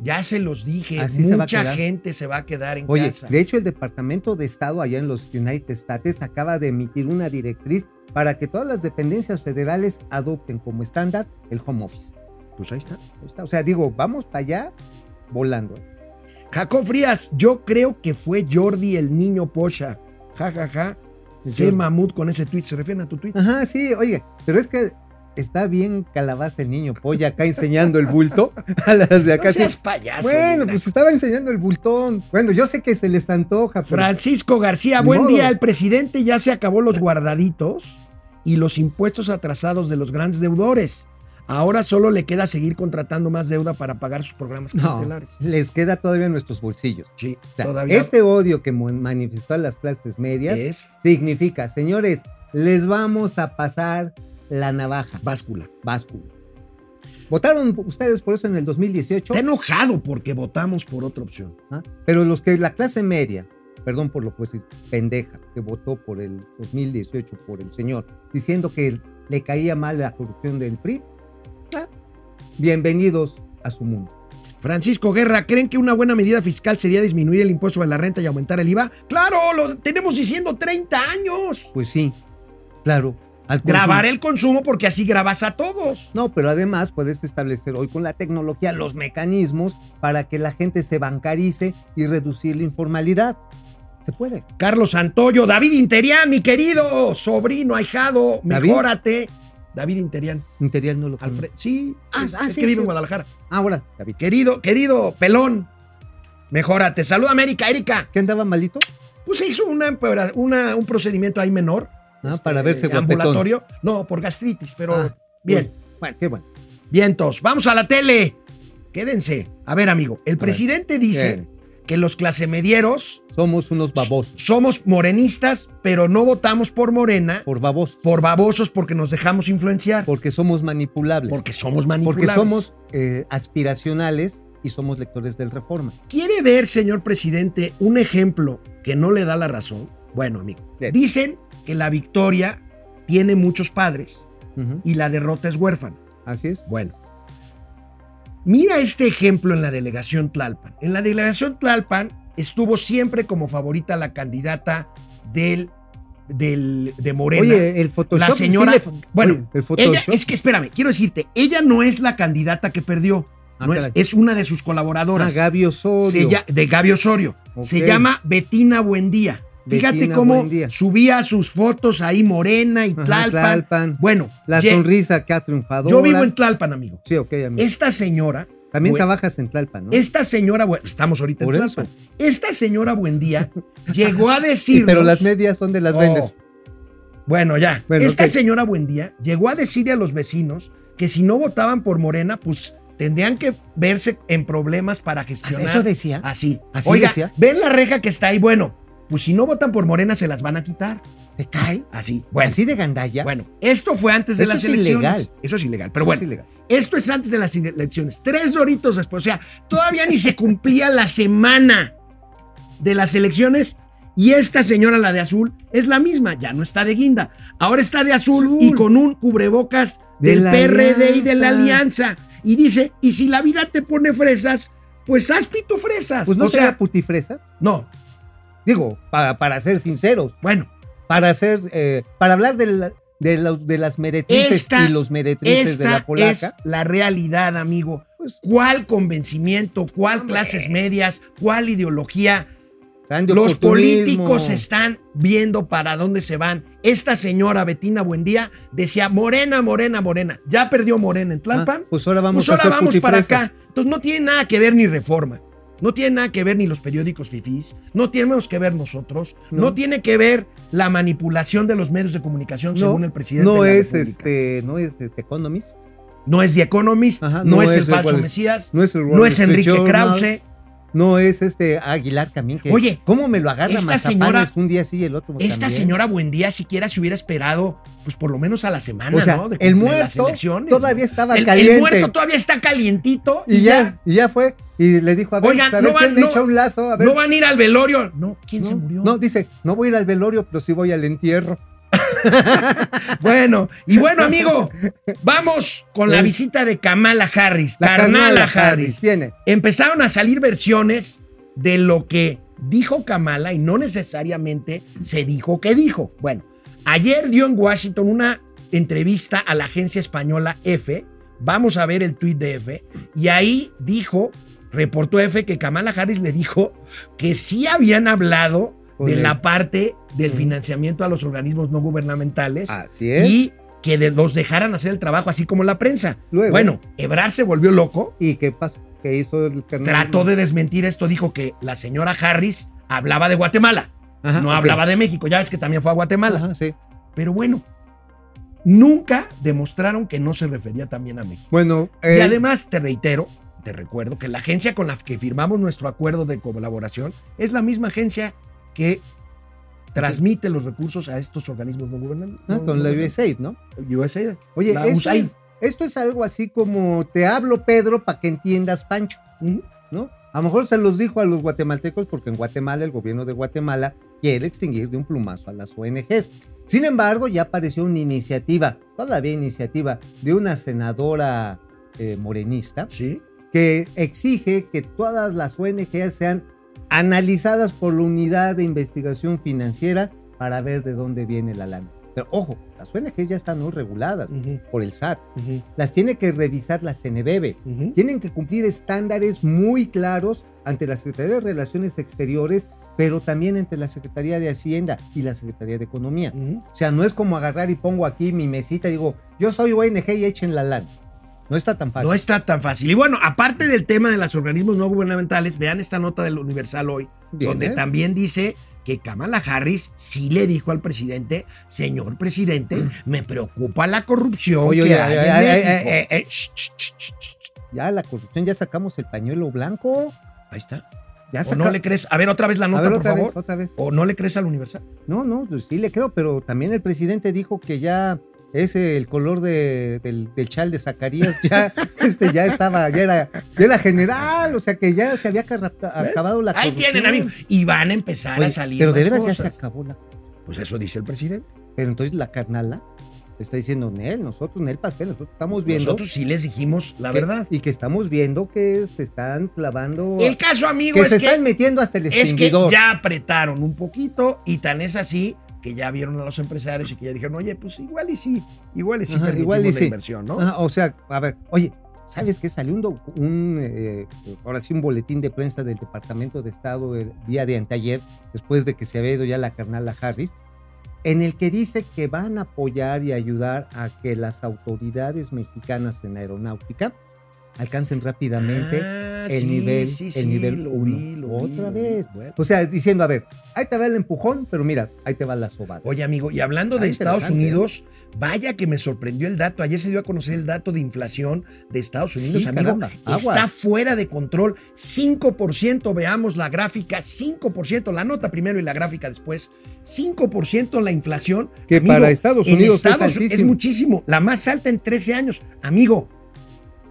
Ya se los dije, Así mucha gente se va a quedar en Oye, casa. de hecho, el Departamento de Estado allá en los United States acaba de emitir una directriz para que todas las dependencias federales adopten como estándar el home office. Pues ahí está. Ahí está. O sea, digo, vamos para allá volando. Jacob Frías, yo creo que fue Jordi el niño pocha. Ja, ja, ja. Sé mamut con ese tweet. ¿Se refieren a tu tweet? Ajá, sí, oye, pero es que está bien calabaza el niño polla acá enseñando el bulto a las de acá. No seas payaso. Bueno, pues estaba enseñando el bultón. Bueno, yo sé que se les antoja, pero Francisco García, buen día. El presidente ya se acabó los guardaditos y los impuestos atrasados de los grandes deudores. Ahora solo le queda seguir contratando más deuda para pagar sus programas no, les queda todavía en nuestros bolsillos. Sí, O sea, todavía este odio que manifestó a las clases medias es significa, señores, les vamos a pasar la navaja, báscula. báscula. ¿Votaron ustedes por eso en el 2018? Está enojado porque votamos por otra opción. ¿Ah? Pero los que la clase media, perdón por lo que decir, pendeja, que votó por el 2018 por el señor, diciendo que le caía mal la corrupción del PRI, bienvenidos a su mundo. Francisco Guerra, ¿creen que una buena medida fiscal sería disminuir el impuesto de la renta y aumentar el IVA? Claro, lo tenemos diciendo 30 años. Pues sí, claro. Grabar el consumo porque así grabas a todos. No, pero además puedes establecer hoy con la tecnología los mecanismos para que la gente se bancarice y reducir la informalidad. Se puede. Carlos Santoyo, David Interián, mi querido sobrino, ahijado, mejórate. David Interián. Interior no lo. Alfred, sí, Ah, es, ah, es sí, que vive sí. en Guadalajara. Ahora, David. Querido, querido, pelón, mejórate. Saluda América, Erika. ¿Qué andaba malito? Pues se hizo una, una- un procedimiento ahí menor. Ah, este, para verse guapetón. ambulatorio. No, por gastritis, pero Ah, bien. Bueno, qué bueno. Vientos, vamos a la tele. Quédense. A ver, amigo, el presidente dice ¿qué? que los clasemedieros Somos unos babosos. somos morenistas, pero no votamos por Morena Por babosos. por babosos porque nos dejamos influenciar. Porque somos manipulables. porque somos Porque manipulables. somos eh, aspiracionales y somos lectores del Reforma. ¿Quiere ver, señor presidente, un ejemplo que no le da la razón? Bueno, amigo, Bien. dicen que la victoria tiene muchos padres y la derrota es huérfana. Así es. Bueno, mira este ejemplo en la delegación Tlalpan. En la delegación Tlalpan estuvo siempre como favorita la candidata del, del de Morena. Oye, el Photoshop. la señora, sí le- bueno, Oye, el Photoshop. ella, es que espérame, quiero decirte, ella no es la candidata que perdió, Ah, no es, es una de sus Ah, colaboradoras. Gaby Osorio. Se de Gaby Osorio. Se llama Betina Buendía. Fíjate Betina cómo Buendía. subía sus fotos ahí morena y Ajá, Tlalpan. Tlalpan. Bueno, La ye- sonrisa que ha triunfado. yo vivo en Tlalpan, amigo. Sí, ok, amigo. Esta señora, También trabajas en Tlalpan, ¿no? esta señora, estamos ahorita Por en eso. Tlalpan. Esta señora Buendía [LAUGHS] llegó a Sí, decir. pero las medias, ¿dónde las vendes? Bueno, ya. Bueno, Esta ok. señora Buendía llegó a decirle a los vecinos que si no votaban por Morena, pues tendrían que verse en problemas para gestionar. ¿Eso decía? Así. ¿Así Oiga, decía? ven la reja que está ahí. Bueno, pues si no votan por Morena, se las van a quitar. ¿Te cae? Así. Bueno, ¿Así de gandalla? bueno, esto fue antes de Eso las es elecciones. ilegal. Eso es ilegal. Pero Eso bueno, es ilegal. esto es antes de las elecciones. Tres doritos después. O sea, todavía ni se cumplía la semana de las elecciones Y esta señora, la de azul, es la misma, ya no está de guinda. Ahora está de azul, Azul. y con un cubrebocas De del PRD y de la alianza. Y dice, y si la vida te pone fresas, pues haz pitufresas. Pues no o será sea, putifresa. no, Digo, para, para ser sinceros, bueno, para ser, eh, para hablar de, la- de, los- de las meretrices Esta- y los meretrices de la es polaca. la realidad, amigo. Pues- ¿Cuál convencimiento, cuál Hombre. clases medias, cuál ideología? Los políticos están viendo para dónde se van. Esta señora Betina Buendía decía, Morena, Morena, Morena. Ya perdió Morena en Ah, Tlalpan. pues ahora vamos pues a ahora hacer vamos para acá. Entonces no tiene nada que ver ni reforma. No tiene nada que ver ni los periódicos fifís, no tenemos que ver nosotros, no, No. tiene que ver la manipulación de los medios de comunicación No, según el presidente. No de la es República. este, no es The Economist, No es The Economist, Ajá, no, no es, es el el falso Wall- Mesías, no es el no es Enrique Journal, Krause. No es este Aguilar también que Oye, cómo me lo agarra esta Mazapanes señora- un día sí y el otro Esta también? señora Buendía siquiera se hubiera esperado, pues por lo menos a la semana, o sea, ¿no? De- el muerto todavía estaba El- el, caliente muerto todavía está calientito y ya, y ya fue y le dijo a ver, Oigan, pues, a ver no quién van- me no- echa un lazo, a ver. no van a ir al velorio. No, ¿quién se murió? no, dice, no voy a ir al velorio, pero sí voy al entierro. [LAUGHS] Bueno, y bueno, amigo, vamos con la visita de Kamala Harris, La Carnala Kamala Harris. viene. Empezaron a salir versiones de lo que dijo Kamala y no necesariamente se dijo que dijo. Bueno, ayer dio en Washington una entrevista a la agencia española F. Vamos a ver el tuit de F. Y ahí dijo, reportó F, que Kamala Harris le dijo que sí habían hablado de la parte del financiamiento a los organismos no gubernamentales Así es. y que de- los dejaran hacer el trabajo, así como la prensa. Luego. Bueno, Ebrard se volvió loco, ¿Y qué pasó? ¿Qué hizo el carnal? trató de desmentir esto, dijo que la señora Harris hablaba de Guatemala, Ajá, no hablaba de México, ya ves que también fue a Guatemala. Ajá, sí. Pero bueno, nunca demostraron que no se refería también a México. Bueno, Y eh, además, te reitero, te recuerdo que la agencia con la que firmamos nuestro acuerdo de colaboración es la misma agencia que transmite los recursos a estos organismos no gubernamentales. ah, con la USAID, ¿no? USAID. Oye, esto es, esto es algo así como te hablo, Pedro, para que entiendas, Pancho. ¿no? A lo mejor se los dijo a los guatemaltecos porque en Guatemala el gobierno de Guatemala quiere extinguir de un plumazo a las ONGs. Sin embargo, ya apareció una iniciativa, todavía iniciativa, de una senadora eh, morenista Sí. que exige que todas las ONGs sean analizadas por la unidad de investigación financiera para ver de dónde viene la lana. Pero ojo, las ONGs ya están muy reguladas por el SAT. Las tiene que revisar la CNBB. Tienen que cumplir estándares muy claros ante la Secretaría de Relaciones Exteriores, pero también ante la Secretaría de Hacienda y la Secretaría de Economía. O sea, no es como agarrar y pongo aquí mi mesita y digo, yo soy ONG y echen la lana. No está tan fácil. No está tan fácil. Y bueno, aparte del tema de los organismos no gubernamentales, vean esta nota del Universal hoy, Bien, donde ¿eh? también dice que Kamala Harris sí le dijo al presidente, señor presidente, me preocupa la corrupción Oye, que oye, hay ay, en ay, ay, México". ay, ay, shh, shh, shh, shh, shh. Ya la corrupción, ya sacamos el pañuelo blanco. Ahí está. Ya ¿O no le crees? A ver, otra vez la nota, ver, por otra favor. vez, otra vez. ¿O no le crees al Universal? No, no, pues sí le creo, pero también el presidente dijo que ya ese el color de- del, del chal de Zacarías ya, [LAUGHS] este, ya estaba, ya era, ya era general, o sea que ya se había acabado la Ahí corrupción. tienen, amigos. Y van a empezar Oye, a salir pero de veras ya cosas. se acabó la Pues eso dice el presidente. Pero entonces la carnala está diciendo, Nel, nosotros, Nel Pastel, nosotros estamos viendo. Nosotros sí les dijimos la que- verdad. Y que estamos viendo que se están clavando. El caso, amigo, que es se que están metiendo hasta el Es que extinguidor. ya apretaron un poquito y tan es así que ya vieron a los empresarios y que ya dijeron, oye, pues igual y sí, igual y sí Ajá, igual y la sí. inversión, ¿no? Ajá, o sea, a ver, oye, ¿sabes qué? Salió un, eh, ahora sí, un boletín de prensa del Departamento de Estado el día de anteayer, después de que se había ido ya la carnala Harris, en el que dice que van a apoyar y ayudar a que las autoridades mexicanas en aeronáutica alcancen rápidamente Ah, el sí, nivel, sí, el nivel lo 1. vi, lo vi, Otra vi. vez. Bueno. O sea, diciendo, a ver, ahí te va el empujón, pero mira, ahí te va la sobada. Oye, amigo, y hablando Ah, de Estados ¿eh? Unidos, vaya que me sorprendió el dato. Ayer se dio a conocer el dato de inflación de Estados Unidos, Sí, amigo. caramba, Está fuera de control. 5%, veamos la gráfica, 5%, la nota primero y la gráfica después. 5% la inflación. Que Amigo, para Estados Unidos es muchísimo, la más alta en 13 años. Amigo,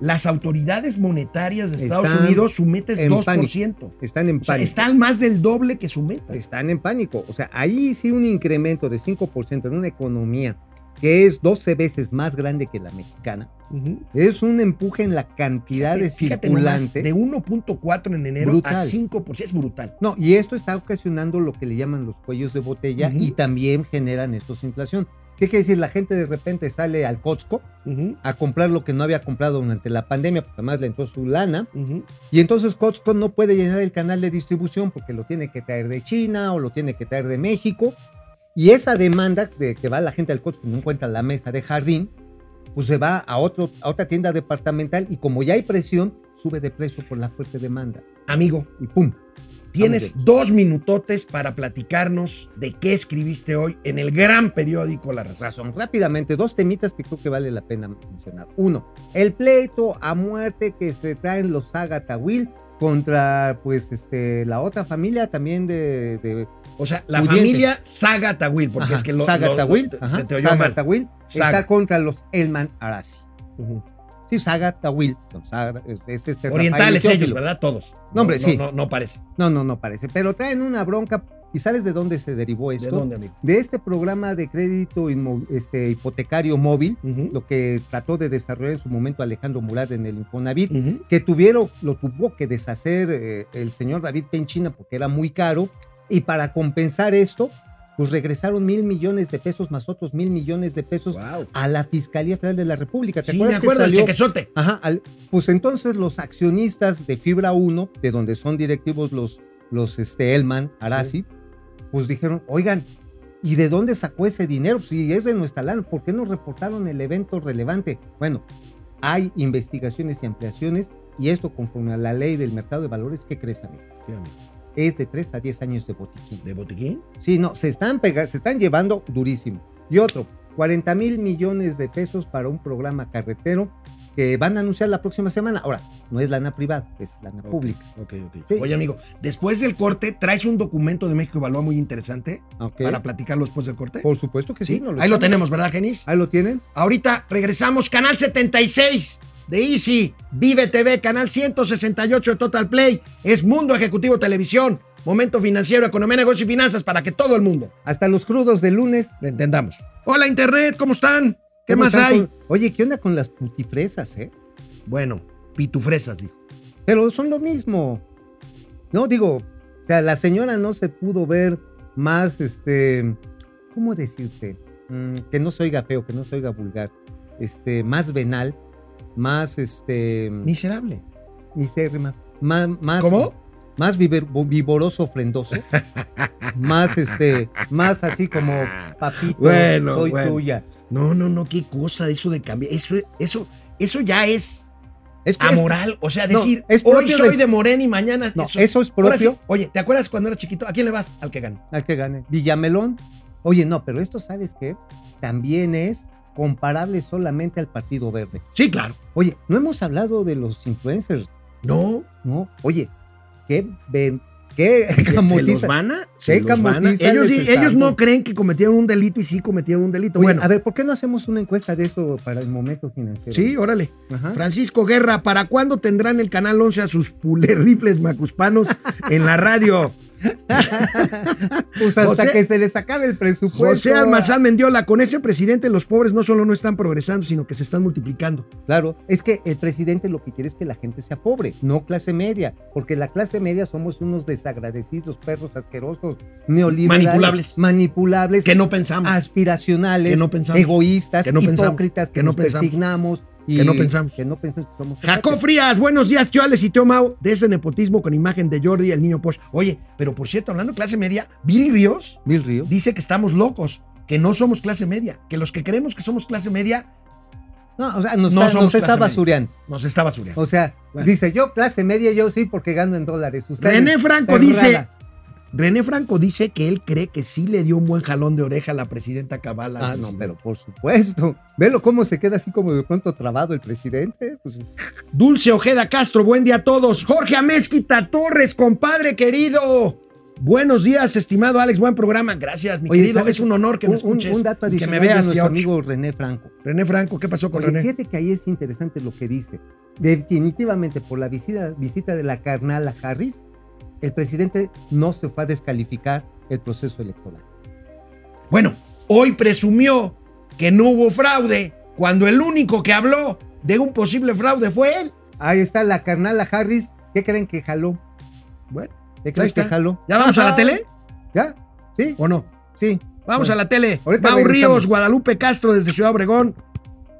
las autoridades monetarias de Estados Están Unidos, su meta es en 2%. Están en O sea, pánico. están más del doble que su meta. Están en pánico. O sea, ahí sí un incremento de 5% en una economía que es 12 veces más grande que la mexicana. Es un empuje en la cantidad de Fíjate circulante. de 1.4 en enero a Brutal. 5%, es brutal. No, y esto está ocasionando lo que le llaman los cuellos de botella y también generan estos inflación. ¿Qué quiere decir? La gente de repente sale al Costco a comprar lo que no había comprado durante la pandemia, porque además le entró su lana, y entonces Costco no puede llenar el canal de distribución porque lo tiene que traer de China o lo tiene que traer de México. Y esa demanda de que va la gente al Costco y no encuentra la mesa de jardín, pues se va a, otro, a otra tienda departamental y como ya hay presión, sube de precio por la fuerte demanda. Amigo, Y pum. Tienes dos minutotes para platicarnos de qué escribiste hoy en el gran periódico La Razón. razón. Rápidamente, dos temitas que creo que vale la pena mencionar. Uno, el pleito a muerte que se traen los Agatha Will contra, pues, este, la otra familia también de, de O sea, la Pudiente. familia Saga Tawil, porque ajá, es que lo, Saga lo- Tawil, se te oyó Saga mal. Saga. está contra los Elman Arasi. Ujú. Sí, Saga Tawil, son Saga- es, es este Orientales ellos. ¿verdad? Todos. No, hombre, sí. No, no parece. No, no, no parece, pero traen una bronca. ¿Y sabes de dónde se derivó esto? ¿De dónde, amigo? De este programa de crédito este, hipotecario móvil, lo que trató de desarrollar en su momento Alejandro Murat en el Infonavit, ujú. que tuvieron, lo tuvo que deshacer eh, el señor David Penchina porque era muy caro, y para compensar esto, pues regresaron mil millones de pesos más otros mil millones de pesos Wow. a la Fiscalía Federal de la República. ¿Te Sí, me acuerdas acuerdo, que el salió? chequezote. Ajá, al- pues entonces los accionistas de Fibra 1, de donde son directivos los, los este, Elman, Arasi, pues dijeron, oigan, ¿y de dónde sacó ese dinero? Si es de nuestra lana, ¿por qué no reportaron el evento relevante? Bueno, hay investigaciones y ampliaciones y esto conforme a la ley del mercado de valores, ¿qué crees, amigo? Sí, amigo. Es de 3 a 10 años de botiquín. ¿De botiquín? Sí, no, se están, pega- se están llevando durísimo. Y otro, 40 mil millones de pesos para un programa carretero que van a anunciar la próxima semana. Ahora, no es lana privada, es lana pública. Ok, ok. Sí. Oye, amigo, después del corte, ¿traes un documento de México Evalúa muy interesante para platicarlo después del corte? Por supuesto que sí. Ahí lo tenemos, ¿verdad, Genis? Ahí lo tienen. Ahorita regresamos, canal 76 de Easy, Vive TV, canal 168 de Total Play, es Mundo Ejecutivo Televisión, Momento Financiero, Economía, Negocio y Finanzas para que todo el mundo Hasta los crudos del lunes. lo entendamos. Hola, Internet, ¿cómo están? ¿Qué ¿Cómo más están hay? con- Oye, ¿qué onda con las putifresas, eh? Bueno, pitufresas, dijo. Pero son lo mismo. No, digo, o sea, la señora no se pudo ver más, este, ¿cómo decirte? Mm, que no se oiga feo, que no se oiga vulgar. Este, más venal, más, este, Miserable. misérrima, más, más, ¿Cómo? más viver- vivoroso, ofrendoso, más, este, más así como, papito, Bueno, soy bueno. tuya. No, no, no, qué cosa eso de cambiar. Eso, eso, eso ya es Es, es- amoral. O sea, No, decir, es hoy propio soy del- de Morena y mañana. no, eso es Ahora sí, propio oye, ¿te acuerdas cuando eras chiquito? ¿A quién le vas? Al que gane. al que gane. Villamelón. Oye, no, pero esto, ¿sabes qué? También es comparable solamente al Partido Verde. Sí, claro. Oye, no hemos hablado de los influencers, No, ¿no? Oye, qué ven, qué se los camotiza. van a. ¿Qué Se los van a- camotiza Ellos, sí- ellos no creen que cometieron un delito y sí cometieron un delito. Oye, bueno, a ver, ¿por qué no hacemos una encuesta de eso para el momento financiero? sí, órale. Ajá. Francisco Guerra, ¿para cuándo tendrán el Canal 11 a sus pulerrifles macuspanos en la radio? [LAUGHS] [LAUGHS] Pues hasta José- que se les acabe el presupuesto. José Almazán Mendiola, con ese presidente los pobres no solo no están progresando, sino que se están multiplicando. Claro, es que el presidente lo que quiere es que la gente sea pobre, no clase media, porque la clase media somos unos desagradecidos, perros asquerosos, neoliberales, Manipulables. manipulables, Que no pensamos. aspiracionales, Que no pensamos. egoístas, Que no pensamos. hipócritas, que, Que no pensamos. Y Que no pensamos. que no pensamos que somos Jacob. Frías, buenos días, tío Alex y tío Mau, de ese nepotismo con imagen de Jordi, el niño Posh. Oye, pero por cierto, hablando de clase media, Viri Ríos Mil Río. dice que estamos locos, que no somos clase media, que los que creemos que somos clase media No, o sea, nos, No está, nos está basureando. nos está basureando. O sea, Bueno. dice yo clase media, yo sí porque gano en dólares. Ustedes, René Franco dice, René Franco dice que él cree que sí le dio un buen jalón de oreja a la presidenta Cabal. Ah, no, pero por supuesto. Velo cómo se queda así como de pronto trabado el presidente. Pues, Dulce Ojeda Castro, buen día a todos. Jorge Amezquita Torres, compadre querido. Buenos días, estimado Alex, buen programa. Gracias, mi Oye, querido. ¿sabes? Es un honor que me un, un- escuches. un dato y que adicional me de veas, nuestro George. amigo René Franco. René Franco, ¿qué pasó con Oye, René? fíjate que ahí es interesante lo que dice. definitivamente por la visita, visita de la carnal a Harris, el presidente no se fue a descalificar el proceso electoral. Bueno, hoy presumió que no hubo fraude cuando el único que habló de un posible fraude fue él. Ahí está la carnal a Harris. ¿Qué creen que jaló? Bueno, ¿Qué creen que jaló? ¿Ya vamos a la Ajá. tele ¿Ya? ¿Sí? o no? Sí. Vamos Bueno, a la tele. ahorita Mau. Ríos, Guadalupe Castro desde Ciudad Obregón.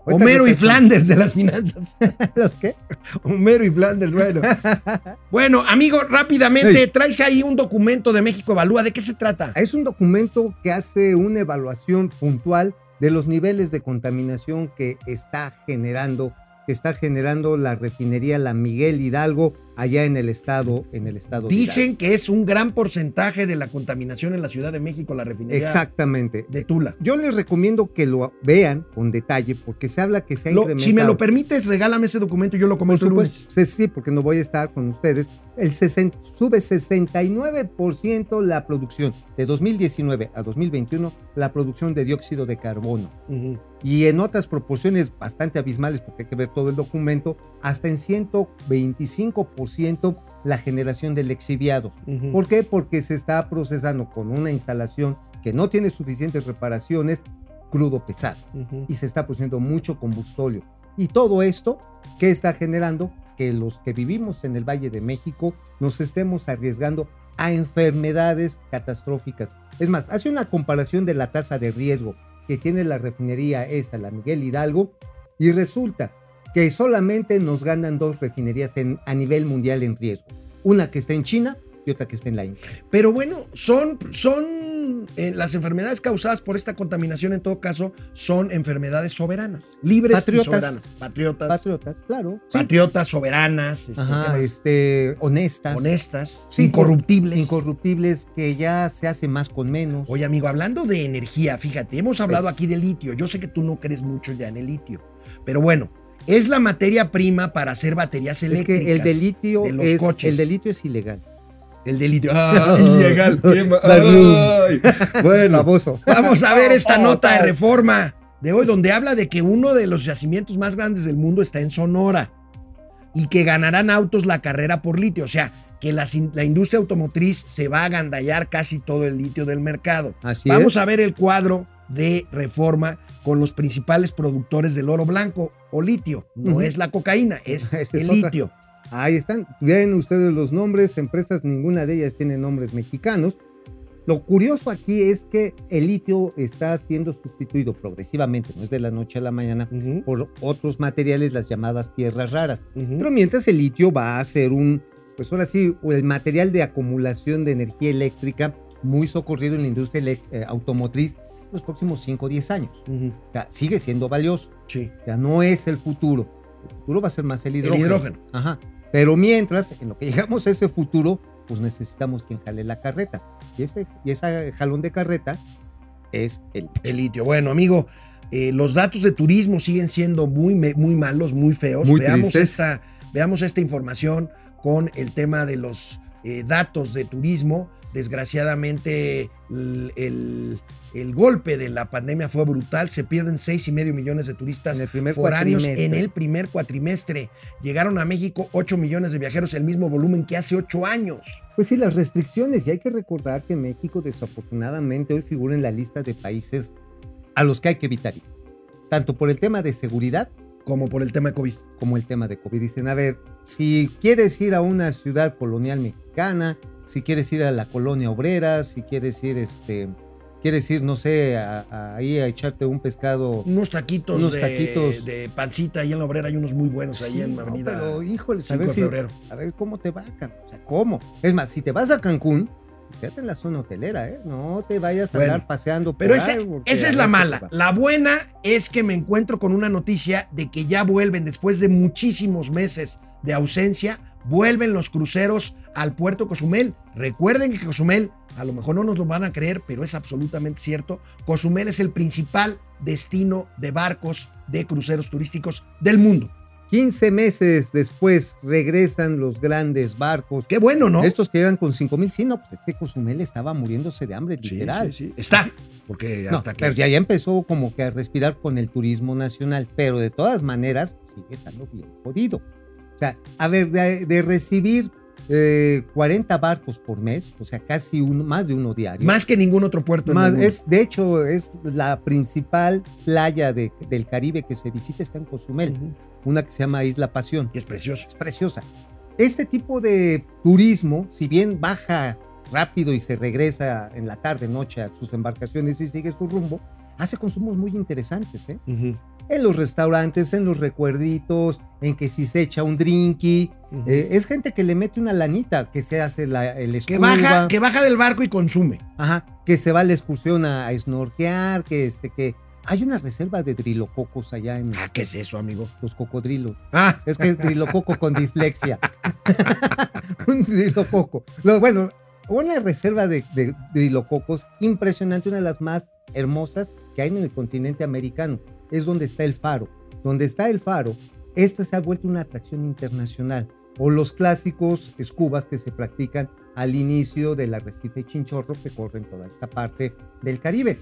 Homero y. Flanders de las finanzas. [LAUGHS] ¿Los qué? Homero y Flanders, bueno. [LAUGHS] bueno, amigo, rápidamente, Hey. traes ahí un documento de México Evalúa. ¿De qué se trata? Es un documento que hace una evaluación puntual de los niveles de contaminación que está generando, que está generando la refinería La Miguel Hidalgo allá en el estado, en el estado de Dicen que es un gran porcentaje de la contaminación en la Ciudad de México, la refinería Exactamente. de Tula. Yo les recomiendo que lo vean con detalle porque se habla que se ha Lo- incrementado. si me lo permites, regálame ese documento y yo lo Por comento el lunes. sí, sí, porque no voy a estar con ustedes. El 60 sube 69% la producción de 2019 a 2021, la producción de dióxido de carbono. Y en otras proporciones bastante abismales, porque hay que ver todo el documento, hasta en 125% la generación del exhibiado. Ujú. ¿Por qué? Porque se está procesando con una instalación que no tiene suficientes reparaciones, crudo pesado Ujú. y se está produciendo mucho combustóleo. Y todo esto, ¿qué está generando? Que los que vivimos en el Valle de México nos estemos arriesgando a enfermedades catastróficas. Es más, hace una comparación de la tasa de riesgo que tiene la refinería esta, la Miguel Hidalgo, y resulta que solamente nos ganan dos refinerías en- a nivel mundial en riesgo. Una que está en China y otra que está en la India. Pero bueno, son, son eh, las enfermedades causadas por esta contaminación, en todo caso, son enfermedades soberanas, libres Patriotas. y soberanas. Patriotas. Patriotas, claro. sí. Patriotas, soberanas, este, este, honestas. honestas, Sí, incorruptibles. incorruptibles que ya se hace más con menos. Oye, amigo, hablando de energía, fíjate, hemos hablado aquí de litio. Yo sé que tú no crees mucho ya en el litio, pero bueno, es la materia prima para hacer baterías es eléctricas. que el de litio de los es coches. el de litio es ilegal. El de litio. ¡Ah, ilegal! Bueno, Baboso. vamos a ver esta [LAUGHS] nota de reforma de hoy, donde habla de que uno de los yacimientos más grandes del mundo está en Sonora y que ganarán autos la carrera por litio. O sea, que la, industria automotriz se va a agandallar casi todo el litio del mercado. Así Vamos es. a ver el cuadro de reforma con los principales productores del oro blanco o litio. No Ujú. es la cocaína, [LAUGHS] es el otra. litio. Ahí están. Ven ustedes los nombres, empresas, ninguna de ellas tiene nombres mexicanos. Lo curioso aquí es que el litio está siendo sustituido progresivamente, no es de la noche a la mañana, Ujú, por otros materiales, las llamadas tierras raras. ujú. Pero mientras el litio va a ser un, pues ahora sí, el material de acumulación de energía eléctrica muy socorrido en la industria eh, automotriz los próximos 5 o 10 años. O sea, sigue siendo valioso. Sí. O sea, no es el futuro. El futuro va a ser más el El hidrógeno. hidrógeno. Ajá. Pero mientras, en lo que llegamos a ese futuro, pues necesitamos quien jale la carreta. Y ese, y ese jalón de carreta es el El litio. Bueno, amigo, eh, los datos de turismo siguen siendo muy, muy malos, muy feos. Muy veamos, tristes. esta, veamos esta información con el tema de los eh, datos de turismo. Desgraciadamente, el, el- el golpe de la pandemia fue brutal. Se pierden seis y medio millones de turistas En el primer foráneos cuatrimestre. en el primer cuatrimestre. Llegaron a México 8 millones de viajeros, el mismo volumen que hace 8 años. Pues sí, las restricciones. Y hay que recordar que México desafortunadamente hoy figura en la lista de países a los que hay que evitar ir. Tanto por el tema de seguridad Como por el tema de COVID. como el tema de COVID. Dicen, a ver, si quieres ir a una ciudad colonial mexicana, si quieres ir a la colonia obrera, si quieres ir, este, quieres ir, no sé, a- ahí a echarte un pescado. Unos taquitos, Unos de, taquitos. de pancita ahí en la obrera, hay unos muy buenos ahí Sí, en no, Avenida pero híjole, a 5 ver, si- a ver cómo te va, o sea, cómo. Es más, si te vas a Cancún, quédate en la zona hotelera, ¿eh? No te vayas a Bueno, andar paseando por Pero ahí, porque esa es la mala. La buena es que me encuentro con una noticia de que ya vuelven, después de muchísimos meses de ausencia, vuelven los cruceros al puerto Cozumel. Recuerden que Cozumel, a lo mejor no nos lo van a creer, pero es absolutamente cierto. Cozumel es el principal destino de barcos de cruceros turísticos del mundo. 15 meses después regresan los grandes barcos. Qué bueno, ¿no? Estos que llegan con 5 mil, sí, no, pues es que Cozumel estaba muriéndose de hambre, Sí, literal. sí, sí. Está, porque No, hasta que... pero ya, ya empezó como que a respirar con el turismo nacional, pero de todas maneras sigue estando bien jodido. O sea, a ver, de, de recibir eh, 40 barcos por mes, o sea, casi uno, más de uno diario. Más que ningún otro puerto. Más- es, de hecho, es la principal playa de- del Caribe que se visita está en Cozumel, Ujú. una que se llama Isla Pasión. Que es precioso. Es preciosa. Este tipo de turismo, si bien baja rápido y se regresa en la tarde, noche a sus embarcaciones y sigue su rumbo, hace consumos muy interesantes, ¿eh? Ujú, En los restaurantes, en los recuerditos, en que si se echa un drinky. eh, es gente que le mete una lanita, que se hace la, el que, baja, que baja del barco y consume. ajá, que se va a la excursión a, a snorkear, que este, que hay una reserva de drilococos allá en Ah, este, ¿qué es eso, amigo? los cocodrilos. Ah, Es que es trilococo con dislexia. [LAUGHS] un trilococo. Lo- bueno, una reserva de, de trilococos impresionante, una de las más hermosas que hay en el continente americano. Es donde está el faro. Donde está el faro, esta se ha vuelto una atracción internacional. O los clásicos escubas que se practican al inicio del arrecife Chinchorro que corre en toda esta parte del Caribe.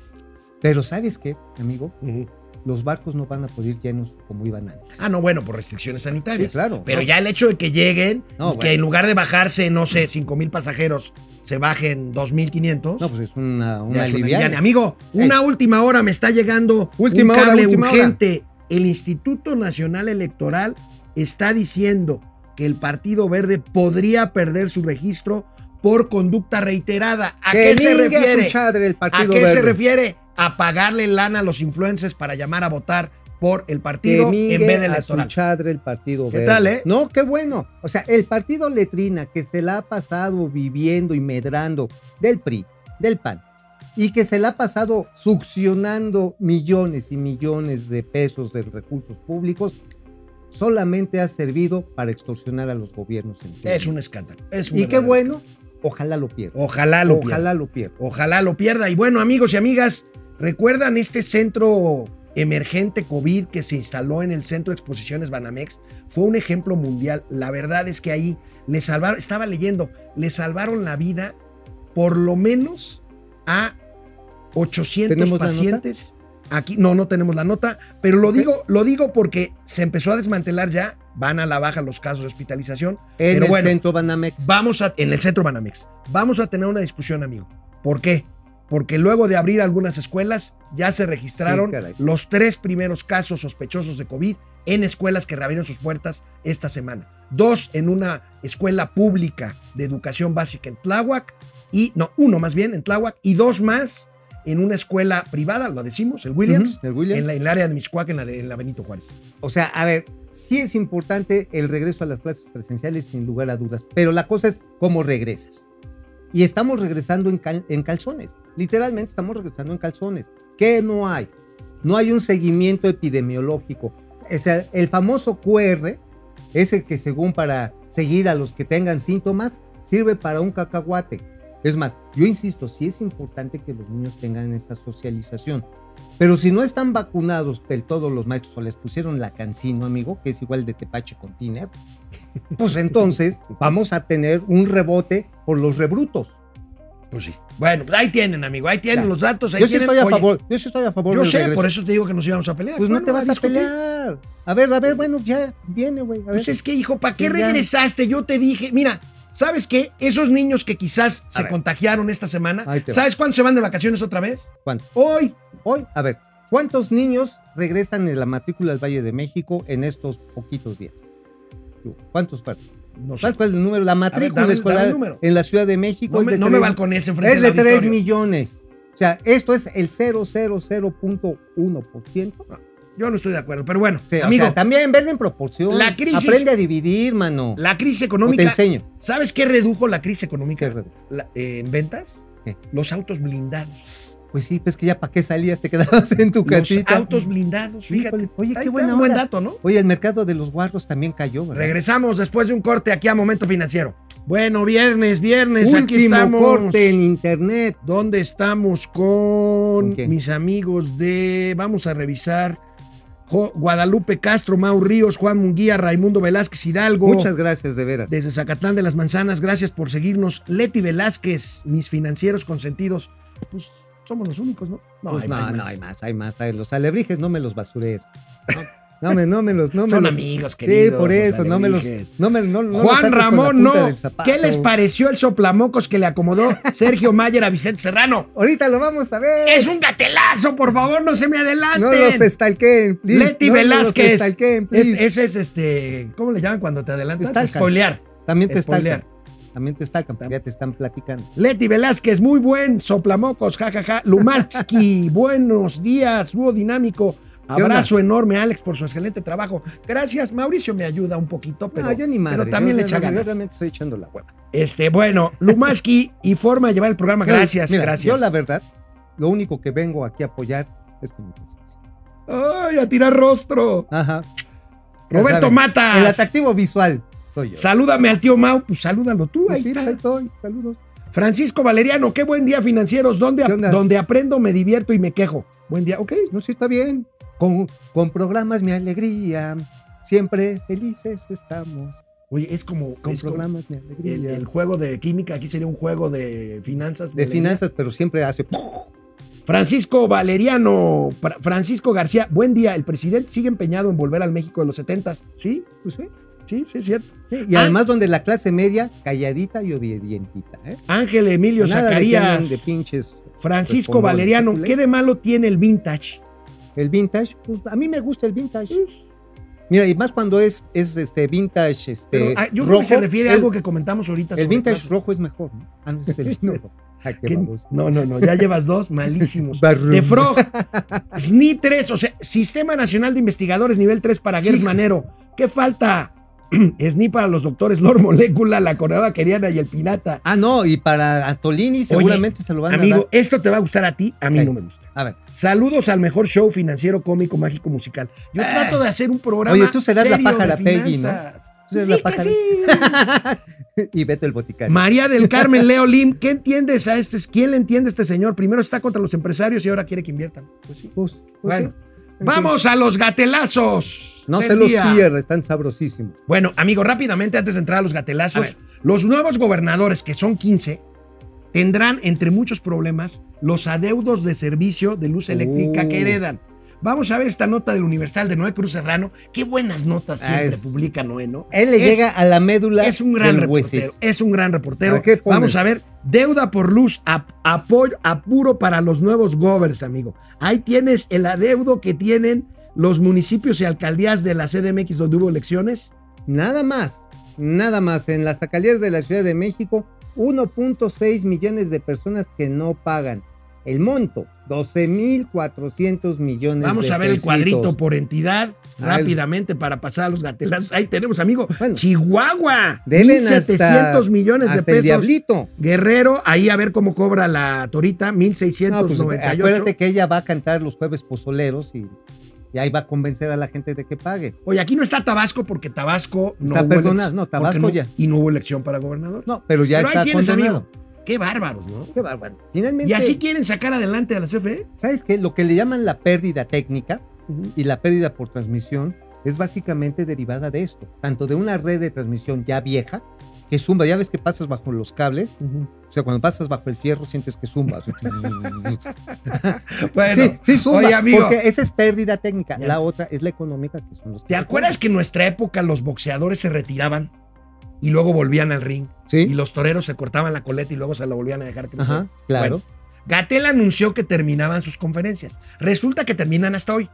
Pero ¿sabes qué, amigo? ujú. Los barcos no van a poder ir llenos como iban antes. ah, no, bueno, por restricciones sanitarias. Sí, claro. Pero No. ya el hecho de que lleguen, No, y que en lugar de bajarse, no sé, 5 mil pasajeros, se bajen 2.500. No, pues es una, una es una. Amigo, Ey. una última hora me está llegando Última un hora, última hora. urgente. El Instituto Nacional Electoral está diciendo que el Partido Verde podría perder su registro por conducta reiterada. ¿A Que qué se refiere? su ¿A qué se refiere? A pagarle lana a los influencers para llamar a votar por el partido Que en vez de a su electoral. chadre el Partido ¿Qué Verde. tal, eh? No, qué bueno. O sea, el Partido Letrina que se la ha pasado viviendo y medrando del PRI, del PAN, y que se la ha pasado succionando millones y millones de pesos de recursos públicos, solamente ha servido para extorsionar a los gobiernos. en turno. Es un escándalo. Es un Y qué bueno, ojalá lo pierda. Ojalá lo pierda. Ojalá lo pierda. Ojalá lo pierda. Y bueno, amigos y amigas, ¿recuerdan este centro emergente COVID que se instaló en el Centro de Exposiciones Banamex? Fue un ejemplo mundial. La verdad es que ahí le salvaron, estaba leyendo, le salvaron la vida por lo menos a 800 ¿Tenemos la nota? pacientes. Aquí no, no tenemos la nota, pero lo digo, lo digo porque se empezó a desmantelar ya, van a la baja los casos de hospitalización. En Pero el bueno, centro Banamex. Vamos a, en el centro Banamex, vamos a tener una discusión, amigo. ¿Por qué? Porque luego de abrir algunas escuelas, ya se registraron Sí, los tres primeros casos sospechosos de COVID en escuelas que reabrieron sus puertas esta semana. Dos en una escuela pública de educación básica en Tláhuac, y, no, uno más bien en Tláhuac, y dos más en una escuela privada, lo decimos, el Williams, el Williams. En, la- en el área de Miscuac, en la, de, en la Benito Juárez. O sea, a ver, sí es importante el regreso a las clases presenciales sin lugar a dudas, pero la cosa es cómo regresas. Y estamos regresando en, cal- en calzones, literalmente estamos regresando en calzones. ¿Qué no hay? No hay un seguimiento epidemiológico. O sea, el famoso QR, ese que según para seguir a los que tengan síntomas, sirve para un cacahuate. Es más, yo insisto, sí es importante que los niños tengan esta socialización. Pero si no están vacunados del todo los maestros o les pusieron la cancino, amigo, que es igual de tepache con tiner, [LAUGHS] pues entonces [LAUGHS] vamos a tener un rebote por los rebrutos. Pues sí. Bueno, pues ahí tienen, amigo, ahí tienen los datos. Ahí Yo sí tienen- estoy a Oye, favor, yo sí estoy a favor Yo sé, regreso. por eso te digo que nos íbamos a pelear. Pues no te vas a pelear. A ver, a ver, bueno, ya viene, güey. Pues es que, hijo, ¿para qué regresaste? Yo te dije, mira, ¿sabes qué? Esos niños que quizás se ver. contagiaron esta semana. ¿sabes cuántos se van de vacaciones otra vez? ¿Cuánto? Hoy. Hoy, a ver, ¿cuántos niños regresan en la matrícula del Valle de México en estos poquitos días? ¿Cuántos fueron? No sé. ¿Sabes cuál es el número? La matrícula dame número. en la Ciudad de México No es me, de no me tres- balcones enfrente es de del 3 auditorio. millones. O sea, esto es el 0,00.1%. Yo no estoy de acuerdo, pero bueno, Sí, o amigo, sea, también verlo en proporción. La crisis- Aprende a dividir, mano. la crisis O te económica, enseño. ¿sabes qué redujo la crisis económica ¿Qué redu- La- eh, en ventas? ¿Qué? Los autos blindados. Pues sí, pues que ya para qué salías, te quedabas en tu Los casita. autos blindados, fíjate. Híjole, oye, qué buena buen dato, ¿no? Oye, el mercado de los guarros también cayó, ¿verdad? Regresamos después de un corte aquí a Momento Financiero. Bueno, viernes, viernes, aquí Último estamos. corte en internet. ¿Dónde estamos con, mis amigos de... Vamos a revisar. Jo- Guadalupe Castro, Mau Ríos, Juan Munguía, Raimundo Velázquez Hidalgo. Muchas gracias, de veras. Desde Zacatlán de las Manzanas, gracias por seguirnos. Leti Velázquez, mis financieros consentidos. Pues somos los únicos, ¿no? Pues hay- no, hay no, más. hay más, hay más. Los alebrijes no me los basures. [LAUGHS] No me, no me los, no me Son los- amigos, Sí, queridos, por los eso, no me los, no me, no, no Juan Ramón, no. ¿Qué les pareció el soplamocos que le acomodó Sergio Mayer a Vicente Serrano? Ahorita lo vamos a ver. Es un gatelazo, por favor, no se me adelanten. No los estalqueen, please. Leti No Velázquez. Es- ese es este. ¿Cómo le llaman cuando te adelantas? Estalcan. Spoilear. También te spoilear. estalcan. También te porque ya te están platicando. Leti Velázquez, muy buen soplamocos, jajaja. Lumatsky, [LAUGHS] buenos días, dúo dinámico. Abrazo enorme, Alex, por su excelente trabajo. Gracias, Mauricio me ayuda un poquito, pero, no, yo ni madre. pero también yo, le echa yo ganas. realmente estoy echando la hueva. Este, bueno, Lumatsky y forma de llevar el programa. [LAUGHS] Gracias, Mira, gracias. Yo, la verdad, lo único que vengo aquí a apoyar es con mi presencia. Ay, a tirar rostro. Ajá. Roberto saben, Matas. El atractivo visual soy yo. Salúdame al tío Mau, pues salúdalo tú. Pues ahí sí, está. ahí estoy. Saludos. Francisco Valeriano, qué buen día financieros, donde, donde aprendo, me divierto y me quejo. Buen día, ok. No, sí, está bien. Con, con programas mi alegría. Siempre felices estamos. Oye, es como, Con es como programas mi el, alegría. el juego de química, aquí sería un juego de finanzas. de finanzas, pero siempre hace. Francisco Valeriano, Fra- Francisco García, buen día. El presidente sigue empeñado en volver al México de los 70 ¿Sí? Pues sí. Sí, sí, es cierto. Sí, Y Ah. además donde la clase media, calladita y obedientita. ¿eh? Ángel Emilio Nada Zacarías. de pinches. Francisco Valeriano. ¿qué de malo tiene el vintage? El vintage, pues a mí me gusta el vintage. Mira, y más cuando es, es este vintage este, Pero, ah, yo creo rojo. que se refiere a algo que comentamos ahorita. El vintage rojo es mejor, ¿no? Ah, no, es el. [LAUGHS] No, no, no, ya llevas dos malísimos. [LAUGHS] De Frog, SNI 3, o sea, Sistema Nacional de Investigadores nivel 3 para Gers Manero. ¿Qué falta? [CLEARS THROAT] SNI para los doctores Lor Molécula, la coronada queriana y el Pinata. Ah, no, y para Antolini seguramente se lo van a Amigo, dar. esto te va a gustar a ti, a mí no me gusta. A ver. Saludos al mejor show financiero, cómico, mágico, musical. Yo trato de hacer un programa. Eh. Oye, tú serás la serio pájara Peggy, ¿no? Tú serás Sí la pájara. sí. [LAUGHS] y vete el boticario. María del Carmen [LAUGHS] Leo Lim, ¿qué entiendes a este? ¿Quién le entiende a este señor? Primero está contra los empresarios y ahora quiere que inviertan. Pues sí. Pues, pues Bueno, sí. Vamos a los gatelazos. No se los pierda, están sabrosísimos. Bueno, amigo, rápidamente antes de entrar a los gatelazos, los nuevos gobernadores, que son 15, tendrán, entre muchos problemas, los adeudos de servicio de luz eléctrica Uh. que heredan. Vamos a ver esta nota del Universal de Noé Cruz Serrano. Qué buenas notas Ah, siempre es- publica Noé, ¿no? Él le Es- llega a la médula Es un gran del reportero. huesito. Es un gran reportero. Vamos a ver. Deuda por luz, ap- apoyo, apuro para los nuevos govers, amigo. Ahí tienes el adeudo que tienen los municipios y alcaldías de la CDMX donde hubo elecciones. Nada más, nada más. En las alcaldías de la Ciudad de México, 1.6 millones de personas que no pagan. El monto, 12.400 millones Vamos de a ver el cuadrito por entidad rápidamente para pasar a los gatelazos. Ahí tenemos, amigo. Bueno. Chihuahua. Deben 1.700 hasta- millones de el pesos. diablito. Guerrero, ahí a ver cómo cobra la torita. No, pues, 1.698. acuérdate que ella va a cantar los jueves pozoleros y, y ahí va a convencer a la gente de que pague. Oye, aquí no está Tabasco porque Tabasco no Está perdonado. No, Tabasco ya. Y no hubo elección para gobernador. No, pero ya Pero está condenado. Qué bárbaros, ¿no? Qué bárbaro. Finalmente, Y así quieren sacar adelante a la? CFE. ¿sabes qué? Lo que le llaman la pérdida técnica y la pérdida por transmisión es básicamente derivada de esto, tanto de una red de transmisión ya vieja, que zumba, ya ves que pasas bajo los cables, o sea, cuando pasas bajo el fierro sientes que zumba. [LAUGHS] Bueno, sí, sí zumba, oye, amigo. porque esa es pérdida técnica, Ya. la otra es la económica, que son los ¿Te acuerdas que en nuestra época los boxeadores se retiraban y luego volvían al ring? Sí. Y los toreros se cortaban la coleta y luego se la volvían a dejar crecer. Ajá, claro. Bueno, Gatel anunció que terminaban sus conferencias. Resulta que terminan hasta hoy.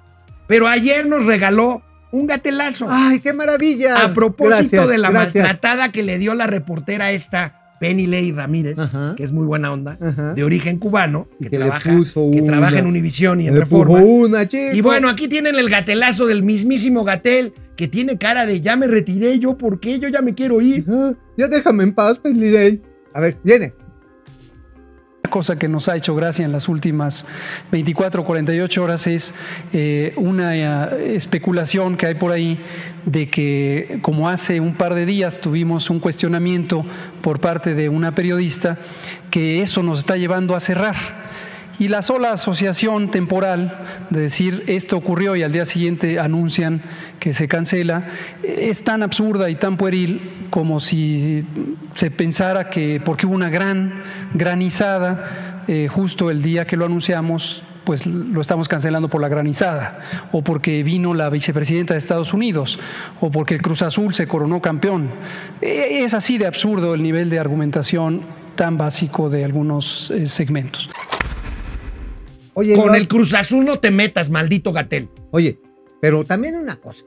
Pero ayer nos regaló un gatelazo. ¡Ay, qué maravilla! a propósito Gracias, de la gracias. maltratada que le dio la reportera esta, Penny Ley Ramírez, Ajá. que es muy buena onda, Ajá. de origen cubano, que, trabaja, que trabaja en Univisión y en Le Reforma. una. Y bueno, aquí tienen el gatelazo del mismísimo Gatel, que tiene cara de ya me retiré yo, ¿por qué? Yo ya me quiero ir. Ajá, Ya déjame en paz, Penny Lane. A ver, viene. Cosa que nos ha hecho gracia en las últimas 24 o 48 horas es eh, una eh, especulación que hay por ahí de que, como hace un par de días tuvimos un cuestionamiento por parte de una periodista, que eso nos está llevando a cerrar. Y la sola asociación temporal de decir esto ocurrió y al día siguiente anuncian que se cancela es tan absurda y tan pueril como si se pensara que porque hubo una gran granizada eh, justo el día que lo anunciamos pues lo estamos cancelando por la granizada, o porque vino la vicepresidenta de Estados Unidos, o porque el Cruz Azul se coronó campeón. Eh, Es así de absurdo el nivel de argumentación tan básico de algunos eh, segmentos. Oye, Con no- el Cruz Azul no te metas, maldito Gatel. Oye, pero también una cosa.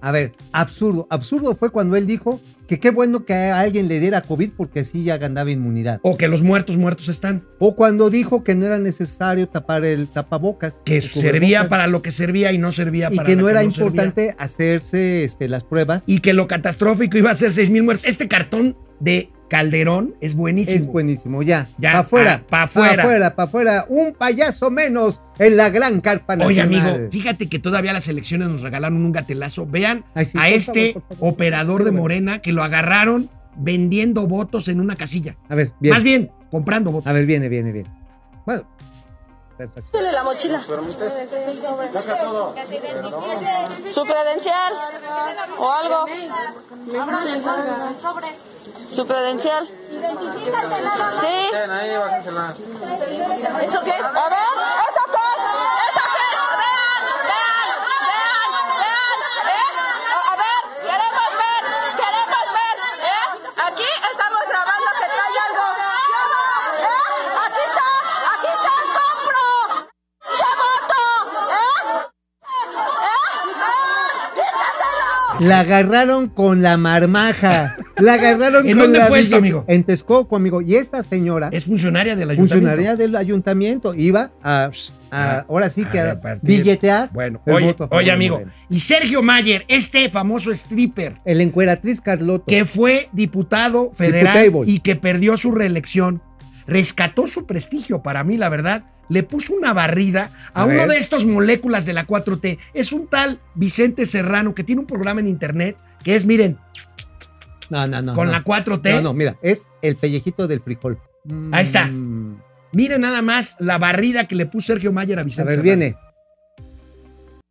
A ver, absurdo. Absurdo fue cuando él dijo que qué bueno que a alguien le diera COVID porque así ya ganaba inmunidad. O que los muertos muertos están. O cuando dijo que no era necesario tapar el tapabocas. Que servía para lo que servía y no servía Y para que no era servía. importante hacerse este, las pruebas. Y que lo catastrófico iba a ser 6 mil muertos. Este cartón de Calderón es buenísimo. Es buenísimo, ya. Ya, afuera. pa- pa' afuera. Pa' afuera, pa' afuera. Un payaso menos en la gran carpa Oye, amigo, fíjate que todavía las elecciones nos regalaron un gatelazo. Vean Ay, sí, a este favor, por favor. operador de. Morena que lo agarraron vendiendo votos en una casilla. A ver, bien. Más bien, comprando votos. A ver, viene, viene, viene. Bueno. Dale la mochila. Su credencial o algo. Su credencial. Sí. ¿Eso qué? A ver, ¿eso qué? ¿Eso qué? Vean, vean, vean, vean, ¿eh? A, a ver, queremos ver, queremos ver, ¿eh? Aquí estamos grabando que trae algo. ¿Eh? Aquí está, aquí está el compro. ¡Chamoto! ¿Eh? ¿Eh? ¡Quítaselo! La agarraron con la marmaja. La agarraron ¿En con dónde la fue esto, amigo? En Texcoco, amigo. Y esta señora, Es funcionaria del ayuntamiento. funcionaria del ayuntamiento, iba a, a- ahora sí que A a, billetear. Bueno, el oye, voto a favor oye de amigo. Y Sergio Mayer, este famoso stripper El encueratriz Carlotto. que fue diputado federal Diputable. y que perdió su reelección, rescató su prestigio para mí, la verdad. Le puso una barrida a, A uno ver. de estos moléculas de la 4T. Es un tal Vicente Serrano que tiene un programa en internet que es, miren, No, no, no. con no. la 4T. No, no, mira, es el pellejito del frijol. Ahí está. Mm, Miren nada más la barrida que le puso Sergio Mayer a A Vicente ver, Serrano. viene.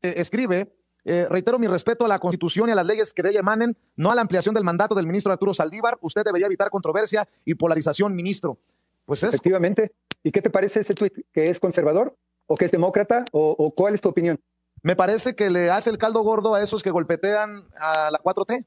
eh, escribe, eh, reitero mi respeto a la Constitución y a las leyes que de ella emanen, no a la ampliación del mandato del ministro Arturo Saldívar. Usted debería evitar controversia y polarización, ministro. Pues es Efectivamente. ¿Y qué te parece ese tuit? ¿Que es conservador? ¿O que es demócrata? ¿O, o cuál es tu opinión? Me parece que le hace el caldo gordo a esos que golpetean a la 4T.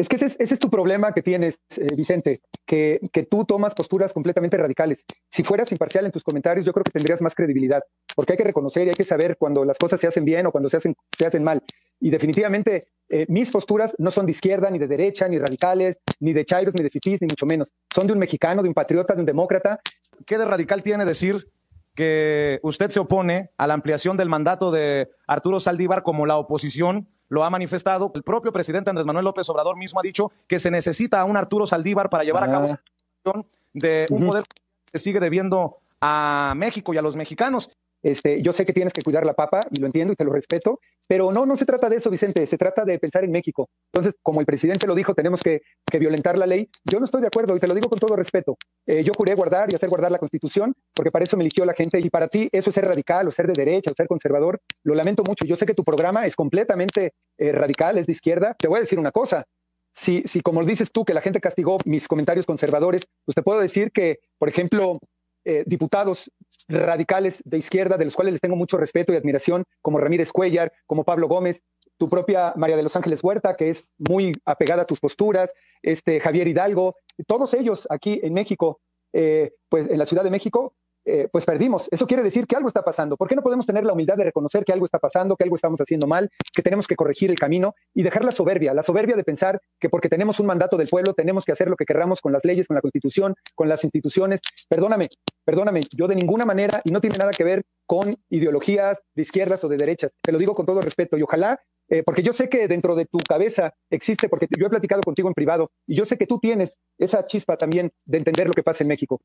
Es que ese es, ese es tu problema que tienes, eh, Vicente, que, que tú tomas posturas completamente radicales. Si fueras imparcial en tus comentarios, yo creo que tendrías más credibilidad, porque hay que reconocer y hay que saber cuando las cosas se hacen bien o cuando se hacen, se hacen mal. Y definitivamente eh, mis posturas no son de izquierda, ni de derecha, ni radicales, ni de chairos, ni de fifís, ni mucho menos. Son de un mexicano, de un patriota, de un demócrata. ¿Qué de radical tiene decir que usted se opone a la ampliación del mandato de Arturo Saldívar como la oposición lo ha manifestado? El propio presidente Andrés Manuel López Obrador mismo ha dicho que se necesita a un Arturo Saldívar para llevar a cabo Ah. esa de un poder que sigue debiendo a México y a los mexicanos. Este, yo sé que tienes que cuidar la papa y lo entiendo y te lo respeto, pero no, no se trata de eso, Vicente, se trata de pensar en México. Entonces, como el presidente lo dijo, tenemos que, que violentar la ley. Yo no estoy de acuerdo y te lo digo con todo respeto. Eh, yo juré guardar y hacer guardar la Constitución porque para eso me eligió la gente y para ti eso es ser radical o ser de derecha o ser conservador. Lo lamento mucho. Yo sé que tu programa es completamente eh, radical, es de izquierda. Te voy a decir una cosa. Si, si, como dices tú, que la gente castigó mis comentarios conservadores, pues te puedo decir que, por ejemplo, eh, diputados radicales de izquierda, de los cuales les tengo mucho respeto y admiración, como Ramírez Cuellar, como Pablo Gómez, tu propia María de los Ángeles Huerta, que es muy apegada a tus posturas, este Javier Hidalgo, todos ellos aquí en México, eh, pues en la Ciudad de México, eh, pues perdimos. Eso quiere decir que algo está pasando. ¿Por qué no podemos tener la humildad de reconocer que algo está pasando, que algo estamos haciendo mal, que tenemos que corregir el camino y dejar la soberbia, la soberbia de pensar que porque tenemos un mandato del pueblo tenemos que hacer lo que querramos con las leyes, con la constitución, con las instituciones? Perdóname, perdóname, yo de ninguna manera, y no tiene nada que ver con ideologías de izquierdas o de derechas, te lo digo con todo respeto y ojalá eh, porque yo sé que dentro de tu cabeza existe, porque yo he platicado contigo en privado, y yo sé que tú tienes esa chispa también de entender lo que pasa en México.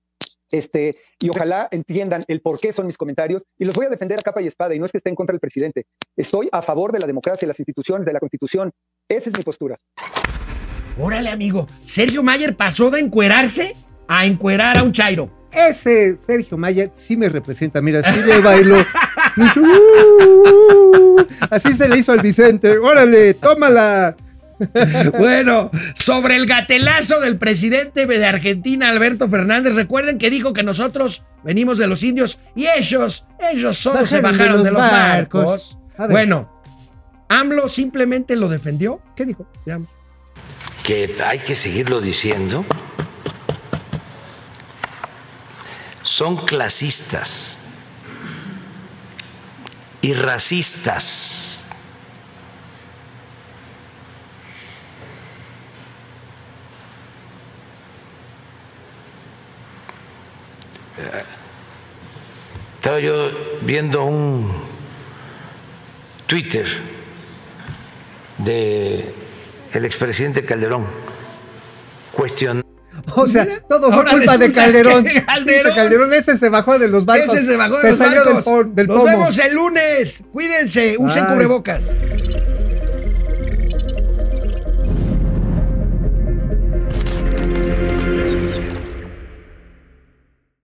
Este, y ojalá entiendan el por qué son mis comentarios, y los voy a defender a capa y espada, y no es que esté en contra del presidente. Estoy a favor de la democracia, de las instituciones, de la constitución. Esa es mi postura. Órale, amigo. Sergio Mayer pasó de encuerarse a encuerar a un chairo. Ese Sergio Mayer sí me representa, mira, sí le hizo, "Uh". así se le hizo al Vicente. Órale, tómala. Bueno, sobre el gatelazo del presidente de Argentina, Alberto Fernández, recuerden que dijo que nosotros venimos de los indios y ellos, ellos solo se Bajaron de los barcos. Bueno, AMLO simplemente lo defendió. ¿Qué dijo? Veamos. que hay que seguirlo diciendo, son clasistas y racistas. Estaba yo viendo un Twitter de el expresidente Calderón cuestionando [LAUGHS] O sea, todo fue culpa de Calderón. Calderón- ese se bajó de los barcos. Ese se bajó de los salió barcos. del, del Nos pomo. vemos el lunes. Cuídense, usen Ay. cubrebocas.